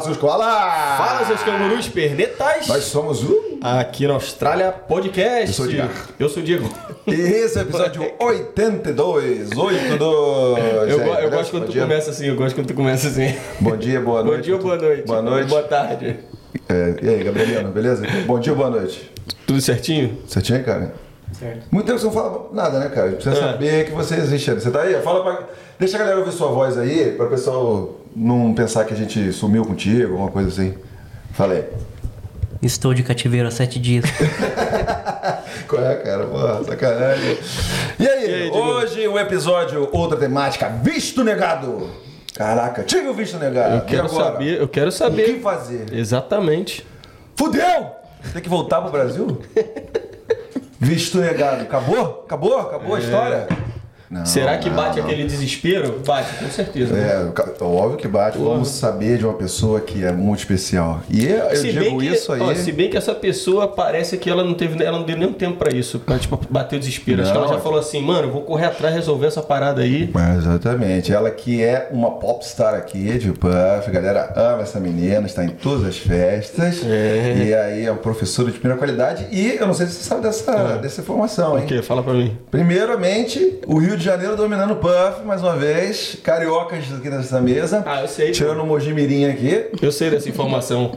Fala, seus koalas! Fala, seus cangurus pernetais! Nós somos o... Aqui na Austrália Podcast. Eu sou o Diego. Eu sou o Diego. E esse é o episódio 82, 82. Eu, aí, go- eu gosto quando Bom tu dia. começa assim, eu gosto quando tu começa assim. Bom dia, boa noite. Bom dia ou boa noite? Boa noite. Boa tarde. É, e aí, Gabrieliano, beleza? Bom dia, boa noite. Tudo certinho? Certinho, cara? Certo. Muito tempo que você não fala nada, né, cara? Precisa É. saber que você existe. Você tá aí? Fala pra... Deixa a galera ouvir sua voz aí, pra pessoal não pensar que a gente sumiu contigo, alguma coisa assim. Fala aí. Estou de cativeiro há sete dias. Qual é, cara? Porra, sacanagem. E aí, E aí, hoje o episódio, outra temática, visto negado. Caraca, tive o visto negado. Eu quero saber, eu quero O que saber. fazer? Exatamente. Fudeu! Tem que voltar pro Brasil? Visto negado. Acabou? Acabou? Acabou a história? Não, É. Será que não, bate não. aquele desespero? Bate, com certeza. É, ca- óbvio que bate. Vamos saber de uma pessoa que é muito especial. E eu digo que, isso aí. ó, se bem que essa pessoa parece que ela não teve, ela não deu nem tempo pra isso, pra tipo, bater o desespero. Acho que ela já é- falou assim, mano, vou correr atrás resolver essa parada aí. É, Exatamente. Ela que é uma popstar aqui de Puff. A galera ama essa menina, está em todas as festas. É. E aí é um professor de primeira qualidade. E eu não sei se você sabe dessa, dessa informação, hein? O quê? Fala pra mim. Primeiramente, o Rio de Janeiro dominando o Puff, mais uma vez. Cariocas aqui nessa mesa. Ah, eu sei. Tirando o Mojimirim aqui. Eu sei dessa informação.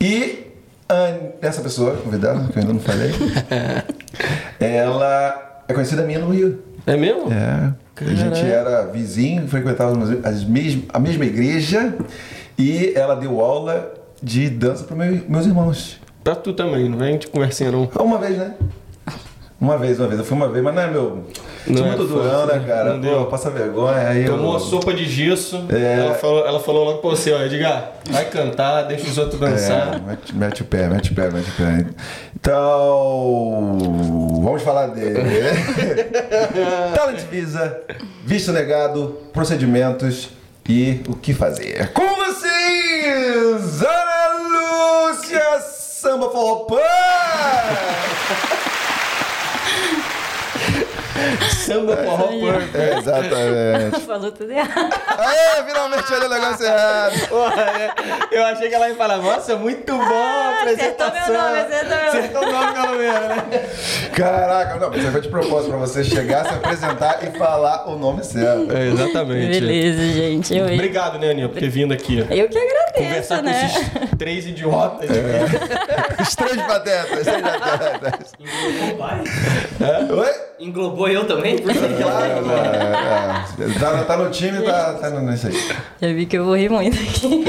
E a- essa pessoa, convidada, que eu ainda não falei, ela é conhecida minha no Rio. É mesmo? É. A gente era vizinho, frequentava as mes- a mesma igreja e ela deu aula de dança para meus irmãos. Pra tu também, não vem de conversinha não. Uma vez, né? Uma vez, uma vez. Eu fui uma vez, mas não é meu. Não é muito durão, né, né? cara? Não Pô, deu. passa vergonha. Aí Tomou eu... a sopa de gesso, É. ela, falou, ela falou logo pra você, ó, Edgar, vai cantar, deixa os outros dançar. É, mete, mete o pé, mete o pé, mete o pé. Então, vamos falar dele. Talent Visa, visto negado, procedimentos e o que fazer. Com vocês, Ana Lúcia Samba Forró Pan! Samba forró punk. É, Exatamente. Falou tudo errado. Aê, finalmente olhei o negócio errado. Porra, é. Eu achei que ela ia falar, nossa, muito bom a acertou apresentação. meu nome, acertou meu nome. Acertou o nome pelo menos, né? Caraca, não, mas isso foi de propósito pra você chegar, se apresentar e falar o nome certo. É, exatamente. Beleza, gente. Eu, Obrigado, né, Aninha, por ter vindo aqui. eu que agradeço, Conversar com né? esses três idiotas. Os três patetas, os três patetas. Oi? Englobou eu também? Claro, é, é. Tá, tá no time, tá, tá nisso aí. Já vi que eu vou rir muito aqui.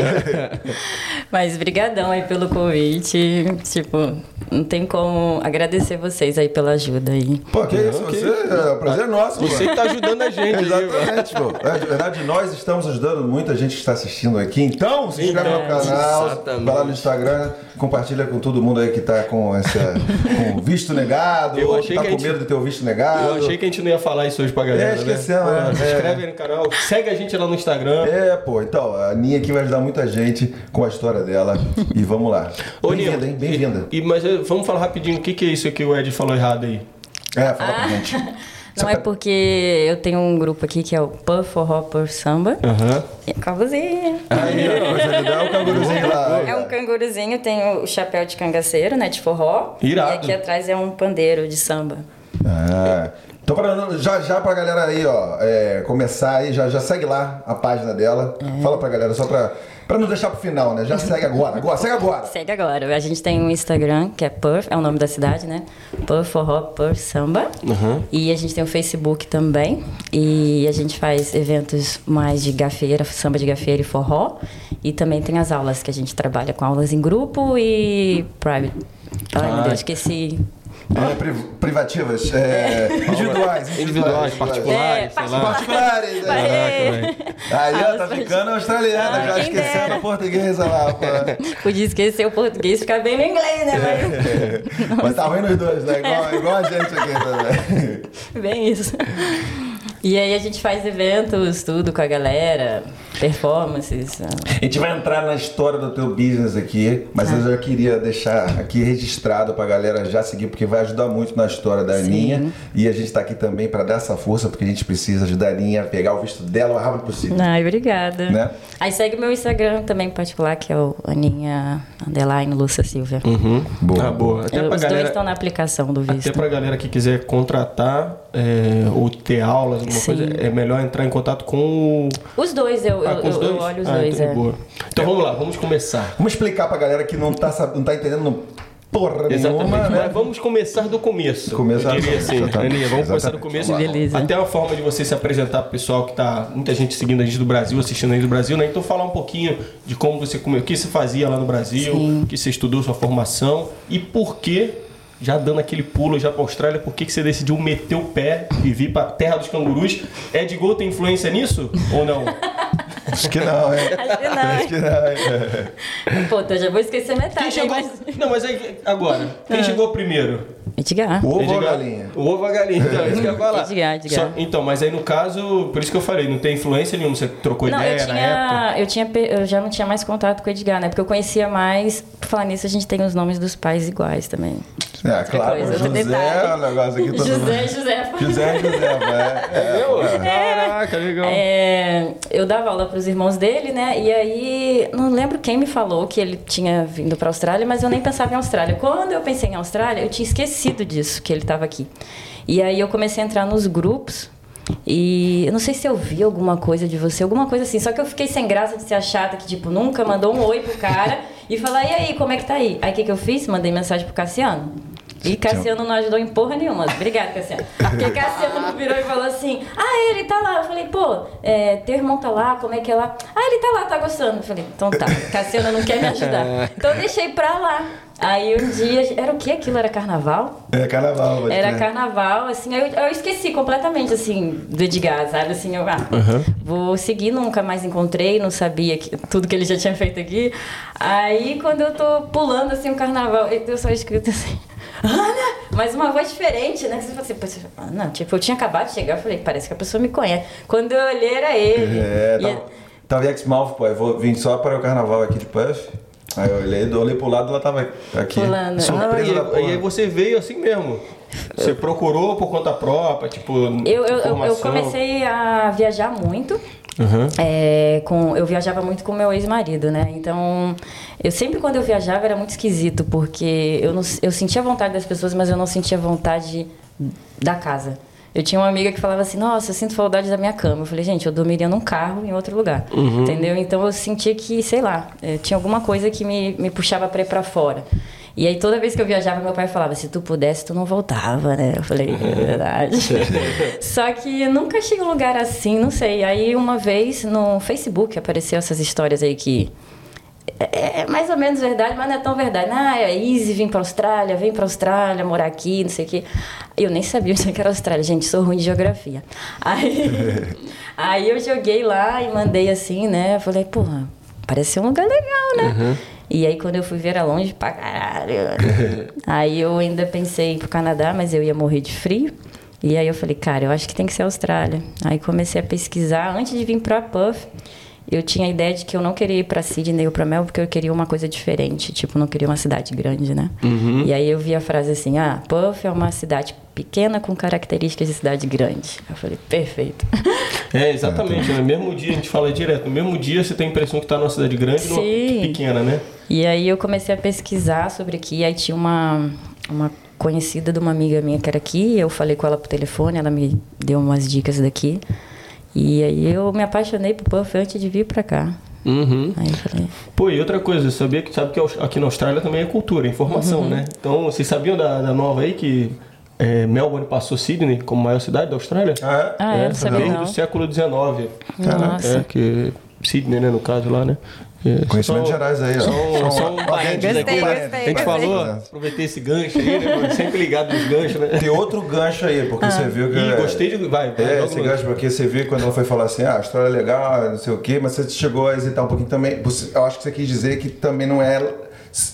Mas brigadão aí pelo convite. Tipo, não tem como agradecer vocês aí pela ajuda aí. Pô, que isso, Ok. você, é um prazer nosso, Você que tá ajudando a gente. mano. Exatamente, pô. É, De verdade, nós estamos ajudando muita gente que está assistindo aqui. Então, se inscreve no Verdade, canal, exatamente. vai lá no Instagram, compartilha com todo mundo aí que tá com essa com o visto negado, Eu ou achei tá que com gente- medo de ter o visto negado. Eu achei que a gente não ia falar isso hoje pra galera. É, esquecemos, né? né? Pô, Se É. inscreve aí no canal, segue a gente lá no Instagram. É, pô, então, a Aninha aqui vai ajudar muita gente com a história dela. E vamos lá. Bem-vinda, hein? Bem-vinda. E, e- mas eh, vamos falar rapidinho, o que, que é isso que o Ed falou errado aí? É, fala pra gente. Não é porque eu tenho um grupo aqui que é o Puff Forró por Samba. Aham. E é canguruzinho. Aí, ó, é o canguruzinho lá. É um canguruzinho, tem o chapéu de cangaceiro, né? De forró. Irado. E aqui atrás é um pandeiro de samba. Ah, então, pra, já, já pra galera aí, ó, é, começar aí, já, já segue lá a página dela. Fala pra galera, só pra, pra não deixar pro final, né? Já segue agora, agora, segue agora. Segue agora. A gente tem um Instagram, que é Puff, é o nome da cidade, né? Puff Forró por Samba. Uhum. E a gente tem o Facebook também. E a gente faz eventos mais de gafeira, samba de gafeira e forró. E também tem as aulas que a gente trabalha com aulas em grupo e private. Ai, meu Ah. Deus, esqueci. É, pri- privativas, é, individuais, Individuais, particulares, É, sei lá. Particulares, Vai. é. Aí, ó, tá ficando australiana, já esquecendo dera. a portuguesa lá, pô. Podia esquecer o português e ficar bem no inglês, né? Mas tá ruim nos dois, né? Igual, igual a gente aqui também. Mas bem isso. E aí a gente faz eventos, tudo com a galera, performances. ah. A gente vai entrar na história do teu business aqui, mas eu já queria deixar aqui registrado pra galera já seguir, porque vai ajudar muito na história da Aninha. E a gente tá aqui também pra dar essa força, porque a gente precisa ajudar a Aninha a pegar o visto dela o mais rápido possível. Ai, obrigada. Né? Aí segue o meu Instagram também particular, que é o Aninha Underline Lúcia Silvia. Uhum. Boa. Ah, boa. Até Eu- pra Os dois galera, estão na aplicação do até visto. pra galera que quiser contratar é, ou ter aulas, alguma Sim. coisa, é melhor entrar em contato com o. Os dois, eu, Ah, eu, os dois? eu olho os Ah, dois, então, é. boa. Então vamos lá, vamos começar. Vamos explicar pra galera que não tá, não tá entendendo porra Exatamente, nenhuma, né? mas vamos começar do começo. Começar Eu diria assim. Aninha, vamos começar do começo. Beleza. Até uma forma de você se apresentar pro pessoal que tá. Muita gente seguindo a gente do Brasil, assistindo a gente do Brasil, né? Então falar um pouquinho de como você come, o que você fazia lá no Brasil, o que você estudou, sua formação e por que. Já dando aquele pulo já pra Austrália, por que, que você decidiu meter o pé e vir pra terra dos cangurus? Ed Gol tem influência nisso ou não? Acho que não, hein? Acho que não. Acho que não, hein? Pô, então eu já vou esquecer Quem metade. chegou. Aí, mas... Não, mas aí, agora, quem chegou primeiro? Edgar. Ovo ou Edgar- galinha? O ovo ou a galinha, então, é isso que eu ia falar. Edgar, Edgar. Só- então, mas aí no caso, por isso que eu falei, não tem influência nenhuma, você trocou Não, ideia eu na época? tinha, eu tinha, eu já não tinha mais contato com o Edgar, né? Porque eu conhecia mais. Por falar nisso, a gente tem os nomes dos pais iguais também. É, claro, coisa, José, detalhe. o negócio aqui todo José, mundo. José. José, José, é. é, Meu? é. Caraca, legal. É, eu dava aula para os irmãos dele, né? E aí, não lembro quem me falou que ele tinha vindo para a Austrália, mas eu nem pensava em Austrália. Quando eu pensei em Austrália, eu tinha esquecido disso, que ele estava aqui. E aí eu comecei a entrar nos grupos. E eu não sei se eu vi alguma coisa de você, alguma coisa assim. Só que eu fiquei sem graça de ser a chata que, tipo, nunca mandou um oi pro cara e falar, e aí, como é que tá aí? Aí o que, que eu fiz? Mandei mensagem pro Cassiano. E Cassiano não ajudou em porra nenhuma. Obrigada, Cassiano. Porque Cassiano virou e falou assim: Ah, ele tá lá. Eu falei, pô, é, teu irmão tá lá, como é que é lá? Ah, ele tá lá, tá gostando. Eu falei, então tá. Cassiano não quer me ajudar. Então eu deixei pra lá. Aí um dia. Era o que aquilo? Era carnaval? É carnaval, pode Era carnaval, assim, eu, eu esqueci completamente, assim, do Edgar, sabe? Assim, eu, ah, vou seguir, nunca mais encontrei, não sabia que, tudo que ele já tinha feito aqui. Aí, quando eu tô pulando, assim, o carnaval, eu só escrito assim, Ana! Mas uma voz diferente, né? Você fala assim, não, tipo, eu tinha acabado de chegar, eu falei, parece que a pessoa me conhece. Quando eu olhei, era ele. É, E- tava, tava em Exmouth, pô. Eu vou vir só para o carnaval aqui de Puff. Aí eu olhei, olhei pro lado, ela tava aqui. Pulando. Ah, Surpresa e, da porra. e aí você veio assim mesmo. Você procurou por conta própria, tipo. Eu, eu, eu, eu comecei a viajar muito. Uhum. É, com, eu viajava muito com meu ex-marido, né? Então, eu sempre quando eu viajava era muito esquisito, porque eu, não, eu sentia vontade das pessoas, mas eu não sentia vontade da casa. Eu tinha uma amiga que falava assim, nossa, eu sinto saudade da minha cama. Eu falei, gente, eu dormiria num carro em outro lugar. Entendeu? Então eu sentia que, sei lá, eh, tinha alguma coisa que me, me puxava pra ir pra fora. E aí toda vez que eu viajava, meu pai falava, se tu pudesse, tu não voltava, né? Eu falei, é verdade. Só que nunca cheguei em um lugar assim, não sei. Aí uma vez no Facebook apareceu essas histórias aí que é, é mais ou menos verdade, mas não é tão verdade. Ah, é easy vir pra Austrália, vem pra Austrália, morar aqui, não sei o quê. Eu nem sabia onde é que era Austrália, gente, sou ruim de geografia. Aí, aí eu joguei lá e mandei assim, né? Falei, porra, parece ser um lugar legal, né? E aí quando eu fui ver era longe pra caralho. aí eu ainda pensei em ir pro Canadá, mas eu ia morrer de frio. E aí eu falei, cara, eu acho que tem que ser Austrália. Aí comecei a pesquisar antes de vir pra Puff. Eu tinha a ideia de que eu não queria ir pra Sydney ou pra Melbourne porque eu queria uma coisa diferente. Tipo, não queria uma cidade grande, né? E aí eu vi a frase assim: ah, Puff é uma cidade pequena com características de cidade grande. Eu falei, perfeito. É, exatamente. No mesmo dia, a gente fala direto, no mesmo dia você tem a impressão que tá numa cidade grande e numa pequena, né? E aí eu comecei a pesquisar sobre aqui. Aí tinha uma, uma conhecida de uma amiga minha que era aqui. Eu falei com ela por telefone, ela me deu umas dicas daqui. E aí eu me apaixonei por Puff antes de vir pra cá. Uhum. Aí eu falei, Pô, e outra coisa, sabia que sabe que aqui na Austrália também é cultura, é informação, Uhum. né? Então, vocês sabiam da, da nova aí que é, Melbourne passou Sydney como maior cidade da Austrália? Ah, é? ah, é, não sabia desde não. do século XIX. Nossa. É, que Sydney, né, no caso lá, né? Conhecimentos Só- gerais aí, ó. Só, só um parênteses aqui, né? gostei, A gente gostei. falou, aproveitei esse gancho aí, né? Sempre ligado nos ganchos, né? Tem outro gancho aí, porque você viu que. Ih, gostei de. Vai, vai. É, esse gancho, porque você viu quando ela foi falar assim, ah, a história é legal, não sei o quê, mas você chegou a hesitar um pouquinho também. Você- Eu acho que você quis dizer que também não é,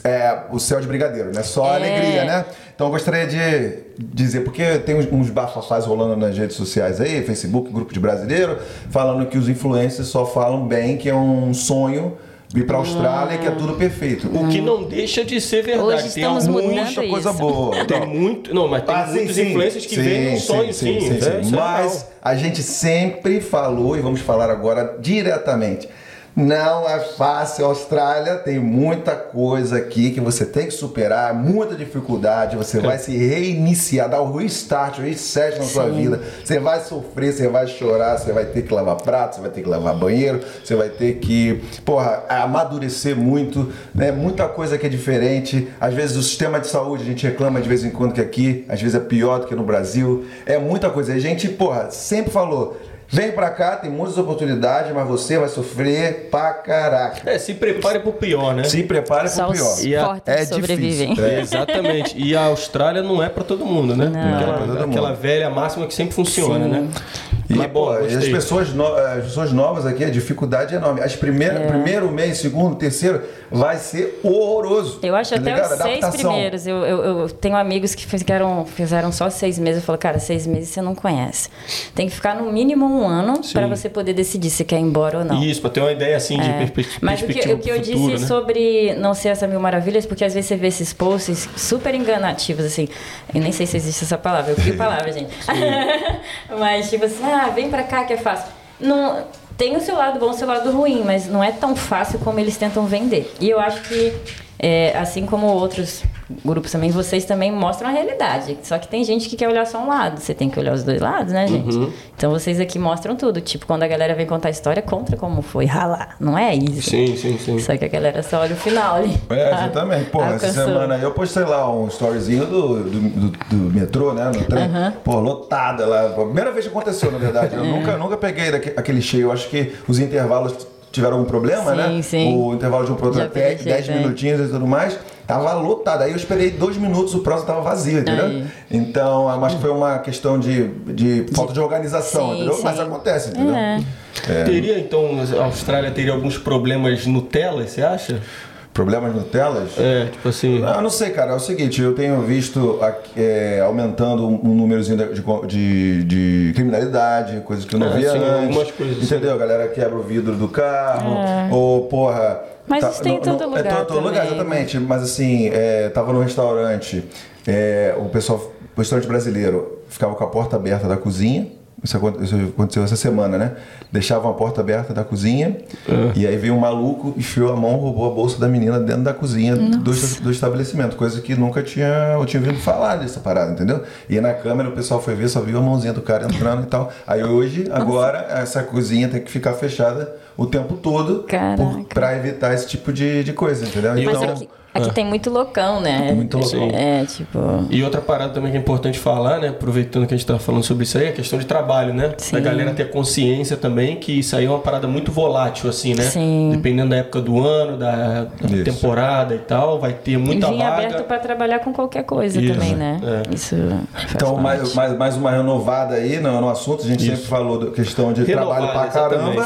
é o céu de brigadeiro, né? Só É. alegria, né? Então eu gostaria de dizer, porque tem uns, uns bafafás rolando nas redes sociais aí, Facebook, grupo de brasileiro, falando que os influencers só falam bem, que é um sonho ir pra Austrália e que é tudo perfeito. O que não deixa de ser verdade. Hoje tem estamos alguns- mudando Muita coisa isso. boa. Tem Então, muito. Não, mas tem ah, sim, muitos sim. influencers que Sim, vêm um sonho, sim. sim, sim. É, é Mas real. a gente sempre falou, e vamos falar agora diretamente. Não é fácil, Austrália tem muita coisa aqui que você tem que superar, muita dificuldade, você vai se reiniciar, dar o restart, o reset na sua vida. Você vai sofrer, você vai chorar, você vai ter que lavar prato, você vai ter que lavar banheiro, você vai ter que, porra, amadurecer muito, né? Muita coisa que é diferente. Às vezes o sistema de saúde a gente reclama de vez em quando que aqui, às vezes é pior do que no Brasil. É muita coisa. A gente, porra, sempre falou. Vem pra cá, tem muitas oportunidades, mas você vai sofrer pra caraca. É, se prepare pro pior, né? Se prepare Só pro pior. os E a- é sobrevivem. difícil. É. Exatamente. E a Austrália não é pra todo mundo, né? Não. Aquela, Não é pra todo aquela mundo. velha máxima que sempre funciona, Sim. né? E, Mas, pô, e as pessoas, no- as pessoas novas aqui, a dificuldade é enorme. As primeiras, É. Primeiro mês, segundo, terceiro, vai ser horroroso. Eu acho Tá até ligado? os seis Adaptação. primeiros. Eu, eu, eu tenho amigos que fizeram, fizeram só seis meses. Eu falo, cara, seis meses você não conhece. Tem que ficar no mínimo um ano para você poder decidir se quer ir embora ou não. Isso, pra ter uma ideia assim de É. perspe- Mas o que, perspectiva o que eu futuro, disse né? sobre não ser essa mil maravilhas, porque às vezes você vê esses posts super enganativos, assim. Eu nem sei se existe essa palavra, eu crio palavra, gente. mas tipo assim, ah, vem pra cá que é fácil. Não, tem o seu lado bom e o seu lado ruim, mas não é tão fácil como eles tentam vender. E eu acho que, é, assim como outros grupos também, vocês também mostram a realidade. Só que tem gente que quer olhar só um lado. Você tem que olhar os dois lados, né, gente? Uhum. Então vocês aqui mostram tudo. Tipo, quando a galera vem contar a história, conta como foi ralar. Não é isso. Sim, sim, sim. Só que a galera só olha o final ali. É, exatamente. Pô, essa Alcançou. semana aí eu postei lá um storyzinho do, do, do- do metrô, né? No trem. Pô, lotada lá. Primeira vez que aconteceu, na verdade. É. Eu nunca, nunca peguei daque- aquele cheio. Eu acho que os intervalos tiveram algum problema, Sim, né? sim. O intervalo de um pro outro Já até peguei 10 cheio, é. minutinhos e tudo mais. Tava lotado. Aí eu esperei dois minutos, o próximo tava vazio, entendeu? Aí. Então, acho que foi uma questão de, de falta de organização, Sim, entendeu? Mas sim. acontece, entendeu? É. Teria, então, a Austrália teria alguns problemas Nutella, você acha? Problemas no telas? É, tipo assim. Ah, não sei, cara. É o seguinte, eu tenho visto aqui, é, aumentando um, númerozinho de, de- de criminalidade, coisas que eu não É, via sim, antes. algumas coisas, sim. Entendeu? A galera quebra o vidro do carro, ou porra. Mas isso tem em todo É lugar todo, todo lugar, também, exatamente. Mas assim, é, tava no restaurante, é, o pessoal, o restaurante brasileiro ficava com a porta aberta da cozinha. Isso aconte- isso aconteceu essa semana, né? Deixavam a porta aberta da cozinha e aí veio um maluco, enfiou a mão, roubou a bolsa da menina dentro da cozinha do, do estabelecimento. Coisa que nunca tinha, eu tinha ouvido falar dessa parada, entendeu? E na câmera o pessoal foi ver, só viu a mãozinha do cara entrando e tal. Aí hoje, agora, essa cozinha tem que ficar fechada o tempo todo pra evitar esse tipo de, de coisa, entendeu? Mas Então, aqui, aqui tem muito loucão, né? Muito loucão. É, tipo. E outra parada também que é importante falar, né? Aproveitando que a gente tá falando sobre isso aí, é a questão de trabalho, né? Sim. Da galera ter consciência também que isso aí é uma parada muito volátil, assim, né? Sim. Dependendo da época do ano, da, da temporada e tal, vai ter muita e vaga. aberto pra trabalhar com qualquer coisa Isso, também, né? é. Isso. Então, mais, mais, mais uma renovada aí no, no assunto. A gente Isso. sempre falou da questão de Renovada, trabalho pra caramba.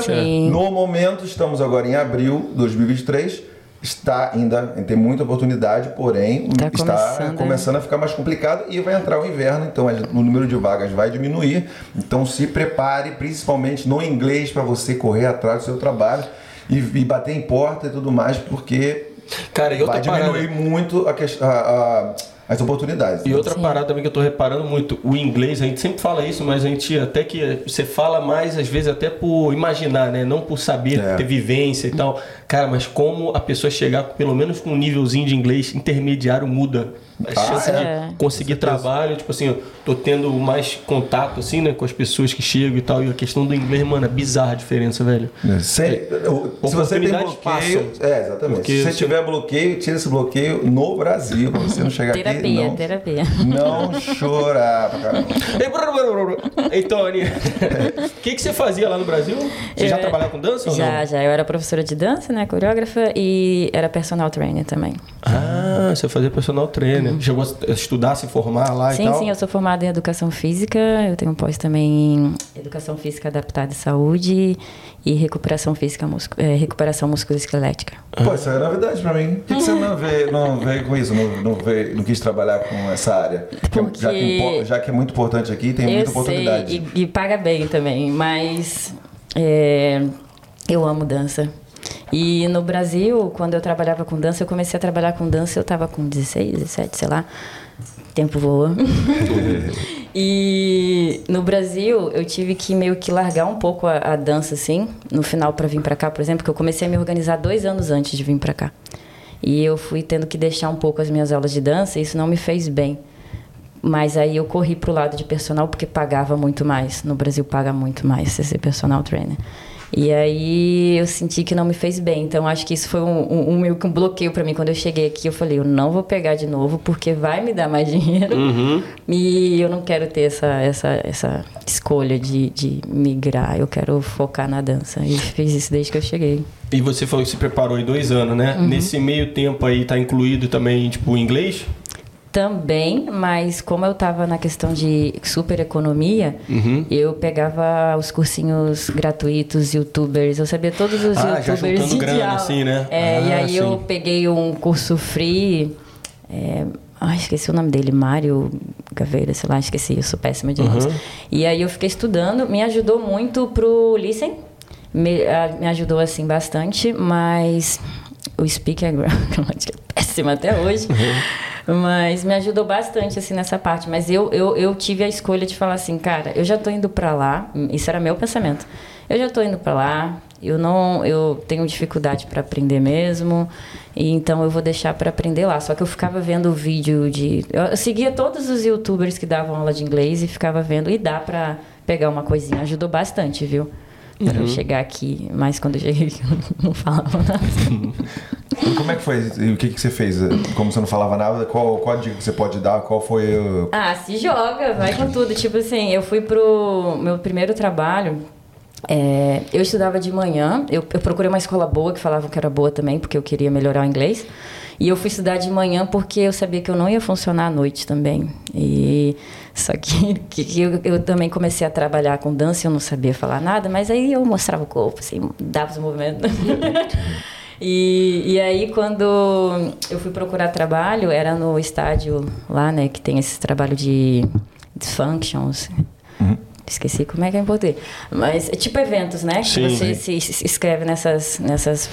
No momento, estamos agora em abril de 2023. Está ainda, tem muita oportunidade, porém Tá está começando, começando a ficar mais complicado e vai entrar o inverno, então o número de vagas vai diminuir. Então se prepare, principalmente no inglês, para você correr atrás do seu trabalho e, e bater em porta e tudo mais, porque Cara, e outra vai diminuir parada. muito a quest- a- a- as oportunidades. E outra parada também que eu tô reparando muito, o inglês, a gente sempre fala isso, mas a gente até que você fala mais, às vezes, até por imaginar, né? Não por saber, É. ter vivência e tal. Cara, mas como a pessoa chegar pelo menos com um nívelzinho de inglês intermediário muda A chance é. de conseguir trabalho, tipo assim, eu tô tendo mais contato, assim, né, com as pessoas que chegam e tal. E a questão do inglês, mano, é bizarra a diferença, velho. Se, o- se você tem bloqueio. passam. É, exatamente. Se você tiver bloqueio, tira esse bloqueio no Brasil, pra você não chegar aqui. Terapia, Não, terapia. não chorar pra caramba. Ei, Tony, o que, que você fazia lá no Brasil? Você já Eu- trabalhava com dança ou Já, não? já. Eu era professora de dança, né? Coreógrafa e era personal trainer também. Ah, você fazia personal trainer. Chegou a estudar, se formar lá e Sim, tal? sim, eu sou formada em educação física, eu tenho um pós também em educação física adaptada à saúde e recuperação física, muscu eh, recuperação musculoesquelética. Pô, isso é novidade pra mim. Por que, você não veio, não veio com isso? Não, não, veio, não quis trabalhar com essa área? Que é- Porque- já, que, impo- já que é muito importante aqui, tem muita eu oportunidade. sei, e, e paga bem também, mas é, eu amo dança. E no Brasil, quando eu trabalhava com dança, eu comecei a trabalhar com dança, eu tava com 16, 17, sei lá. O tempo voa. e no Brasil, eu tive que meio que largar um pouco a, a dança, assim, no final para vir para cá, por exemplo, porque eu comecei a me organizar dois anos antes de vir para cá. E eu fui tendo que deixar um pouco as minhas aulas de dança, e isso não me fez bem. Mas aí eu corri pro lado de personal porque pagava muito mais. No Brasil paga muito mais você ser personal trainer. E aí eu senti que não me fez bem. Então acho que isso foi um, um, um meio que um bloqueio para mim. Quando eu cheguei aqui, eu falei, eu não vou pegar de novo porque vai me dar mais dinheiro. E eu não quero ter essa, essa, essa escolha de, de migrar. Eu quero focar na dança. E fiz isso desde que eu cheguei. E você falou que se preparou em dois anos, né? Uhum. Nesse meio tempo aí tá incluído também, tipo, o inglês? Também, mas como eu estava na questão de super economia, Uhum. eu pegava os cursinhos gratuitos, youtubers, eu sabia todos os Ah, já youtubers de grana, assim, né? É, e Ah, aí eu sim. peguei um curso free. É, ai, esqueci o nome dele, Mário Gaveira, sei lá, esqueci, eu sou péssima de nomes. Uhum. E aí eu fiquei estudando, me ajudou muito pro Listen, me, a- me ajudou assim bastante, mas o Speak é péssima até hoje. Mas me ajudou bastante assim nessa parte, mas eu, eu, eu tive a escolha de falar assim, cara, eu já tô indo para lá, isso era meu pensamento. Eu já tô indo para lá, eu não, eu tenho dificuldade para aprender mesmo, e então eu vou deixar para aprender lá. Só que eu ficava vendo o vídeo de, eu, eu seguia todos os YouTubers que davam aula de inglês e ficava vendo e dá para pegar uma coisinha, ajudou bastante, viu? Pra eu chegar aqui, mas quando eu cheguei aqui eu não falava nada. E como é que foi? E o que, que você fez? Como você não falava nada, qual, qual a dica que você pode dar? Qual foi o. Ah, se joga, vai com tudo. Tipo assim, eu fui pro meu primeiro trabalho. é, eu estudava de manhã, eu, eu procurei uma escola boa, que falavam que era boa também, porque eu queria melhorar o inglês. E eu fui estudar de manhã porque eu sabia que eu não ia funcionar à noite também. E só que, que eu, eu também comecei a trabalhar com dança, eu não sabia falar nada, mas aí eu mostrava o corpo, assim, dava os movimentos. E, e aí, quando eu fui procurar trabalho, era no estádio lá, né, que tem esse trabalho de dysfunctions. Esqueci como é que é em português. Mas é tipo eventos, né? Que Sim. você se, se inscreve nessas, nessas,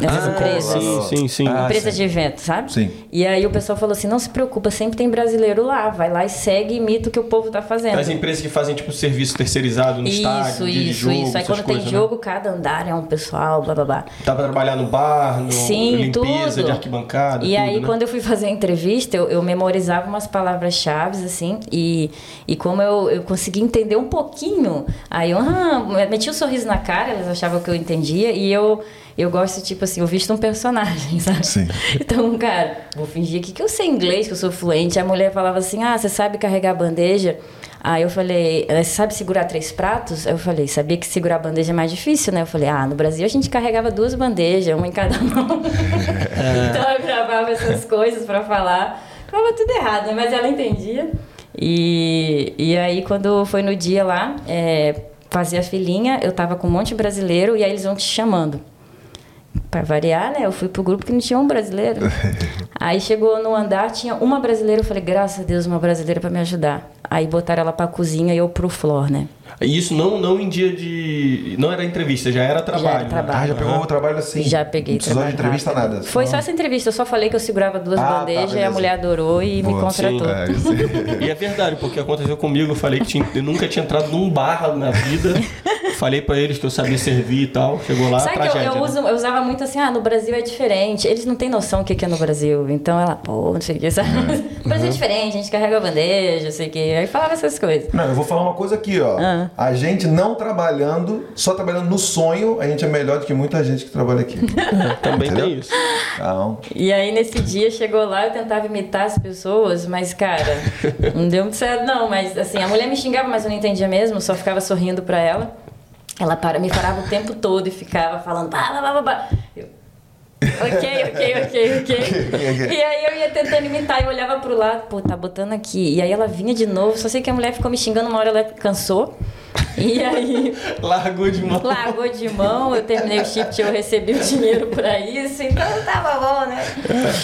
nessas Ah, empresas. sim, sim, sim. Ah, Empresa sim. de evento, sabe? Sim. E aí o pessoal falou assim: não se preocupa, sempre tem brasileiro lá. Vai lá e segue e imita o que o povo tá fazendo. As empresas que fazem, tipo, serviço terceirizado no Isso, estádio, dia de isso, jogo, isso. Aí quando coisas, tem né? jogo, cada andar é um pessoal, blá blá blá. Dá pra trabalhar no bar, no Sim, limpeza tudo. de arquibancada, E tudo, aí, né? quando eu fui fazer a entrevista, eu, eu memorizava umas palavras-chave, assim, e, e como eu, eu consegui entender um pouquinho, aí eu ah, meti um sorriso na cara, eles achavam que eu entendia, e eu, eu gosto, tipo assim, eu visto um personagem, sabe? Sim. Então, cara, vou fingir aqui que eu sei inglês, que eu sou fluente. A mulher falava assim, ah, você sabe carregar a bandeja? Aí eu falei, "Eh, você sabe segurar três pratos? Aí eu falei, sabia que segurar a bandeja é mais difícil, né? Eu falei, ah, no Brasil a gente carregava duas bandejas, uma em cada mão. então eu gravava essas coisas pra falar. Falava tudo errado, né? Mas ela entendia. E, e aí, quando foi no dia lá, é, fazia a filinha, eu tava com um monte de brasileiro e aí eles vão te chamando. Pra variar, né? Eu fui pro grupo que não tinha um brasileiro. Aí chegou no andar, tinha uma brasileira. Eu falei, graças a Deus, uma brasileira pra me ajudar. Aí botaram ela pra cozinha e eu pro flor, né? E Isso não, não em dia de... Não era entrevista, já era trabalho. né? trabalho. Ah, já pegou o trabalho assim? Já peguei Não precisou de trabalho entrevista rápido. nada. Foi só essa entrevista. Eu só falei que eu segurava duas Ah, tá, bandejas e a mulher adorou e me Boa, contratou. É. E é verdade, porque aconteceu comigo, eu falei que tinha- eu nunca tinha entrado num bar na vida. Falei pra eles que eu sabia servir e tal. Chegou lá, Sabe que eu, tragédia. eu, né? uso- eu usava muito assim, ah, no Brasil é diferente. Eles não têm noção o que é no Brasil. Então ela, pô, não sei o que, sabe? No Brasil é diferente, a gente carrega a bandeja, não sei o que. Aí falava essas coisas. Não, eu vou falar uma coisa aqui, ó. A gente não trabalhando, só trabalhando no sonho, a gente é melhor do que muita gente que trabalha aqui. Também Entendeu? tem isso. Então, E aí nesse dia chegou lá, eu tentava imitar as pessoas, mas cara, não deu muito certo não, mas assim, a mulher me xingava, mas eu não entendia mesmo, só ficava sorrindo pra ela. Ela para, me parava o tempo todo e ficava falando. Eu, ok, ok, ok, ok. E aí eu ia tentando imitar e eu olhava pro lado, pô, tá botando aqui. E aí ela vinha de novo, só sei que a mulher ficou me xingando, uma hora ela cansou. E aí Largou de mão. largou de mão, eu terminei o shift, eu recebi o dinheiro pra isso, então tava bom, né?